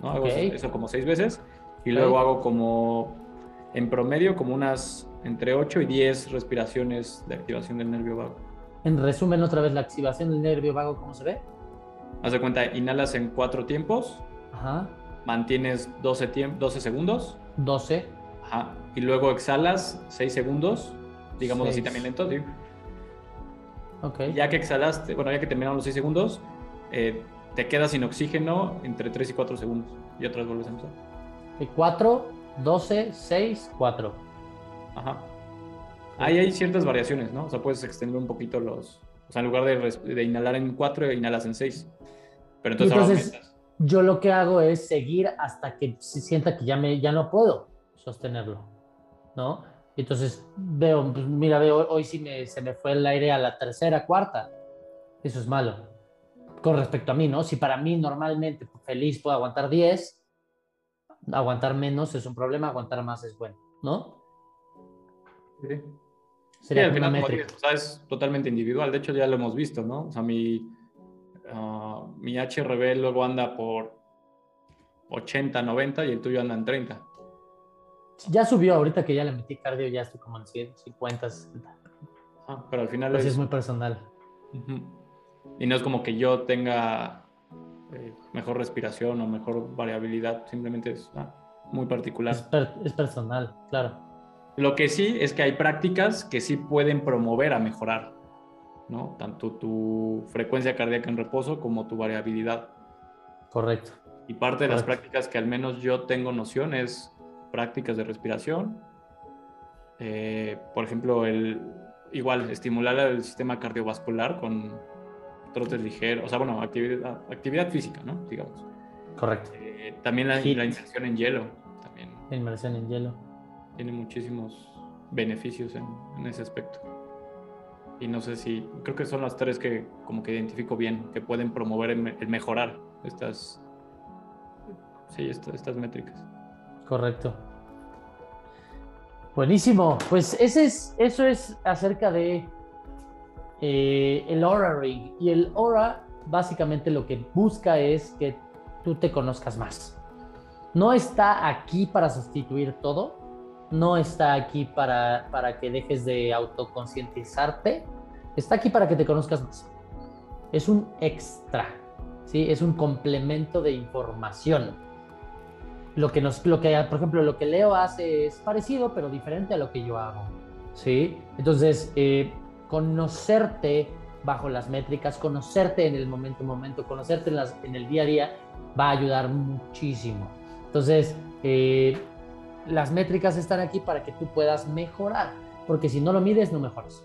¿no? Hago eso, como seis veces y luego hago como, en promedio, como unas entre 8 y 10 respiraciones de activación del nervio vago. En resumen, otra vez, la activación del nervio vago, ¿cómo se ve? Haz de cuenta, inhalas en cuatro tiempos, Ajá. mantienes 12, 12 segundos. 12. Ajá. Y luego exhalas 6 segundos, digamos así también lento. ¿sí? Ok. Ya que exhalaste, bueno, ya que terminaron los 6 segundos, eh, te quedas sin oxígeno entre 3 y 4 segundos y otras vuelves a empezar. 4, 12, 6, 4. Ajá. Ahí hay ciertas variaciones, ¿no? O sea, puedes extender un poquito los... O sea, en lugar de, de inhalar en 4, inhalas en 6. Pero entonces, entonces yo lo que hago es seguir hasta que se sienta que ya, me, ya no puedo sostenerlo, ¿no? Entonces veo, pues, mira, veo, hoy sí me, se me fue el aire a la tercera, cuarta. Eso es malo. Con respecto a mí, ¿no? Si para mí normalmente feliz puedo aguantar 10, aguantar menos es un problema, aguantar más es bueno, ¿no? Sí. Sería al final, es totalmente individual. De hecho, ya lo hemos visto, ¿no? O sea, mi, ah, mi HRB luego anda por 80, 90 y el tuyo anda en 30. Ya subió ahorita que ya le metí cardio, ya estoy como en 150, 60. Ah, pero al final pues es... muy personal. Y no es como que yo tenga eh, mejor respiración o mejor variabilidad, simplemente es ah, muy particular. Es, personal, claro. Lo que sí es que hay prácticas que sí pueden promover a mejorar, ¿no? Tanto tu frecuencia cardíaca en reposo como tu variabilidad. Correcto. Y parte de las prácticas que al menos yo tengo noción es prácticas de respiración. Eh, por ejemplo, el, igual estimular el sistema cardiovascular con trotes ligeros, o sea, bueno, actividad, actividad física, ¿no? Digamos. Correcto. Eh, también la, inmersión en hielo. También. La inmersión en hielo. Tiene muchísimos beneficios en, en, ese aspecto. Y no sé si, creo que son las tres que como que identifico bien, que pueden promover el, mejorar estas, sí, estas métricas. Correcto. Buenísimo. Pues ese es, eso es acerca de eh, el Aura Ring. Y el Aura básicamente lo que busca es que tú te conozcas más. No está aquí para sustituir todo. No está aquí para, para que dejes de autoconcientizarte. Está aquí para que te conozcas más. Es un extra. ¿sí? Es un complemento de información lo que nos, lo que, por ejemplo, lo que Leo hace es parecido, pero diferente a lo que yo hago. ¿Sí? Entonces, eh, conocerte bajo las métricas, conocerte en el momento momento, conocerte en, las, en el día a día, va a ayudar muchísimo. Entonces, eh, las métricas están aquí para que tú puedas mejorar, porque si no lo mides, no mejoras.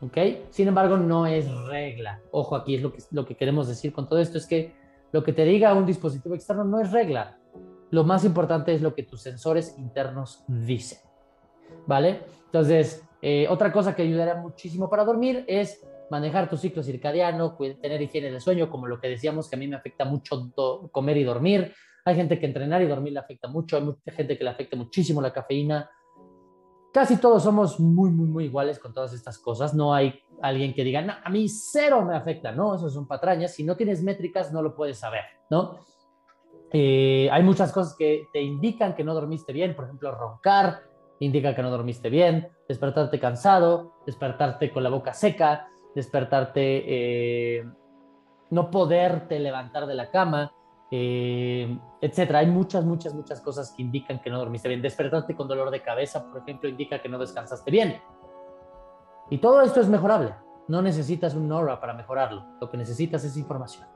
¿Ok? Sin embargo, no es regla. Ojo, aquí es lo que, lo que queremos decir con todo esto, es que lo que te diga un dispositivo externo no es regla. Lo más importante es lo que tus sensores internos dicen. ¿Vale? Entonces, eh, otra cosa que ayudará muchísimo para dormir es manejar tu ciclo circadiano, tener higiene del sueño, como lo que decíamos que a mí me afecta mucho comer y dormir. Hay gente que entrenar y dormir le afecta mucho, hay mucha gente que le afecta muchísimo la cafeína. Casi todos somos muy, muy, muy iguales con todas estas cosas. No hay alguien que diga, no, a mí cero me afecta. No, eso son patrañas. Si no tienes métricas, no lo puedes saber, ¿no? Eh, hay muchas cosas que te indican que no dormiste bien, por ejemplo, roncar indica que no dormiste bien, despertarte cansado, despertarte con la boca seca, despertarte, eh, no poderte levantar de la cama, eh, etcétera. Hay muchas, muchas, muchas cosas que indican que no dormiste bien. Despertarte con dolor de cabeza, por ejemplo, indica que no descansaste bien. Y todo esto es mejorable. No necesitas un NORA para mejorarlo. Lo que necesitas es información.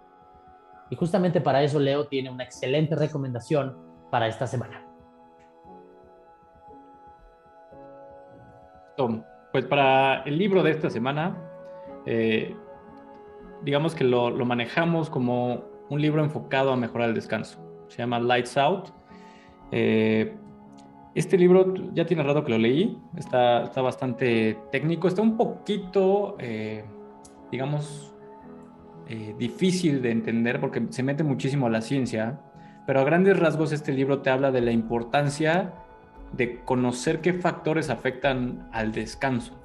Y justamente para eso Leo tiene una excelente recomendación para esta semana. Tom, pues para el libro de esta semana, eh, digamos que lo, manejamos como un libro enfocado a mejorar el descanso. Se llama Lights Out. Eh, este libro ya tiene rato que lo leí, está, está bastante técnico, está un poquito, eh, digamos, eh, difícil de entender porque se mete muchísimo a la ciencia, pero a grandes rasgos este libro te habla de la importancia de conocer qué factores afectan al descanso,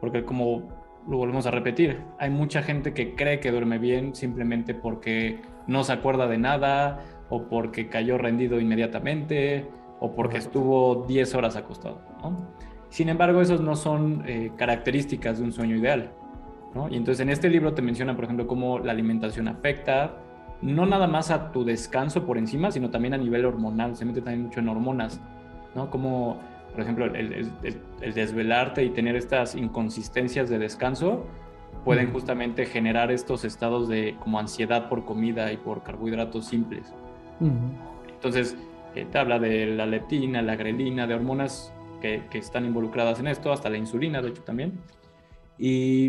porque como lo volvemos a repetir, hay mucha gente que cree que duerme bien simplemente porque no se acuerda de nada o porque cayó rendido inmediatamente o porque estuvo 10 horas acostado. Sin embargo, esos no son eh, características de un sueño ideal. Y entonces en este libro te menciona, por ejemplo, cómo la alimentación afecta, no nada más a tu descanso por encima, sino también a nivel hormonal, se mete también mucho en hormonas, ¿no? Como, por ejemplo, el, desvelarte y tener estas inconsistencias de descanso pueden justamente generar estos estados de como ansiedad por comida y por carbohidratos simples. Entonces, eh, te habla de la leptina, la grelina, de hormonas que, que, están involucradas en esto, hasta la insulina, de hecho, también. Y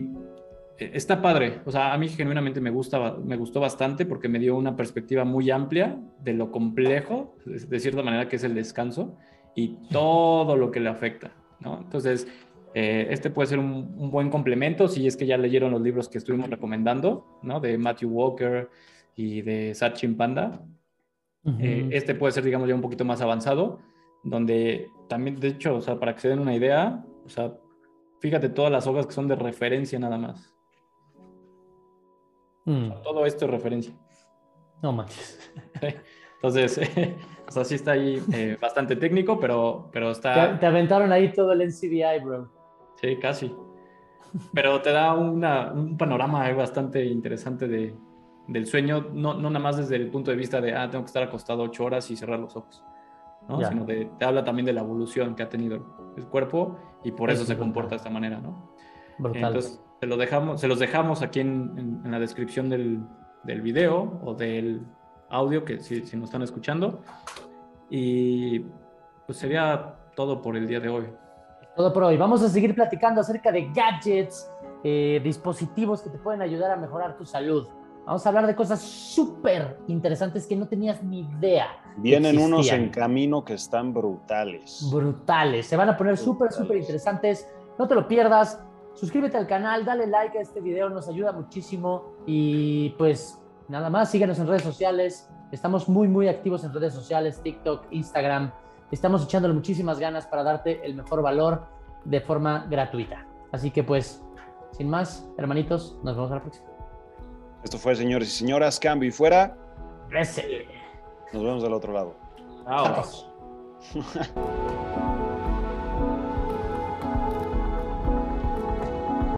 eh, está padre. O sea, a mí genuinamente me, gusta, me gustó bastante porque me dio una perspectiva muy amplia de lo complejo, de cierta manera, que es el descanso y todo lo que le afecta. ¿no? Entonces, eh, este puede ser un, buen complemento si es que ya leyeron los libros que estuvimos recomendando, ¿no? De Matthew Walker y de Satchin Panda. Eh, este puede ser, digamos, ya un poquito más avanzado, donde también, de hecho, o sea, para que se den una idea, o sea, fíjate todas las hojas que son de referencia nada más. Mm. todo esto es referencia. No manches. (laughs) Entonces, (laughs) o sea, sí está ahí eh, bastante técnico, pero, pero está... Te, aventaron ahí todo el NCBI, bro. Sí, casi. Pero te da un panorama bastante interesante de, del sueño, no, no nada más desde el punto de vista de, ah, tengo que estar acostado ocho horas y cerrar los ojos, ¿no? Sino de, te habla también de la evolución que ha tenido el cuerpo y por eso, se comporta de esta manera, ¿no? Entonces, se, lo dejamos, se los dejamos aquí en, en, la descripción del, del, video o del audio, que si, si nos están escuchando. Y pues sería todo por el día de hoy. Todo por hoy. Vamos a seguir platicando acerca de gadgets, eh, dispositivos que te pueden ayudar a mejorar tu salud. Vamos a hablar de cosas súper interesantes que no tenías ni idea. Vienen unos en camino que están brutales. Brutales. Se van a poner súper, súper interesantes. No te lo pierdas. Suscríbete al canal, dale like a este video, nos ayuda muchísimo. Y pues nada más, síguenos en redes sociales. Estamos muy, muy activos en redes sociales, TikTok, Instagram. Estamos echándole muchísimas ganas para darte el mejor valor de forma gratuita. Así que pues, sin más, hermanitos, nos vemos a la próxima. Esto fue, señores y señoras, cambio y fuera. Ese. Nos vemos del otro lado. Chao. (laughs)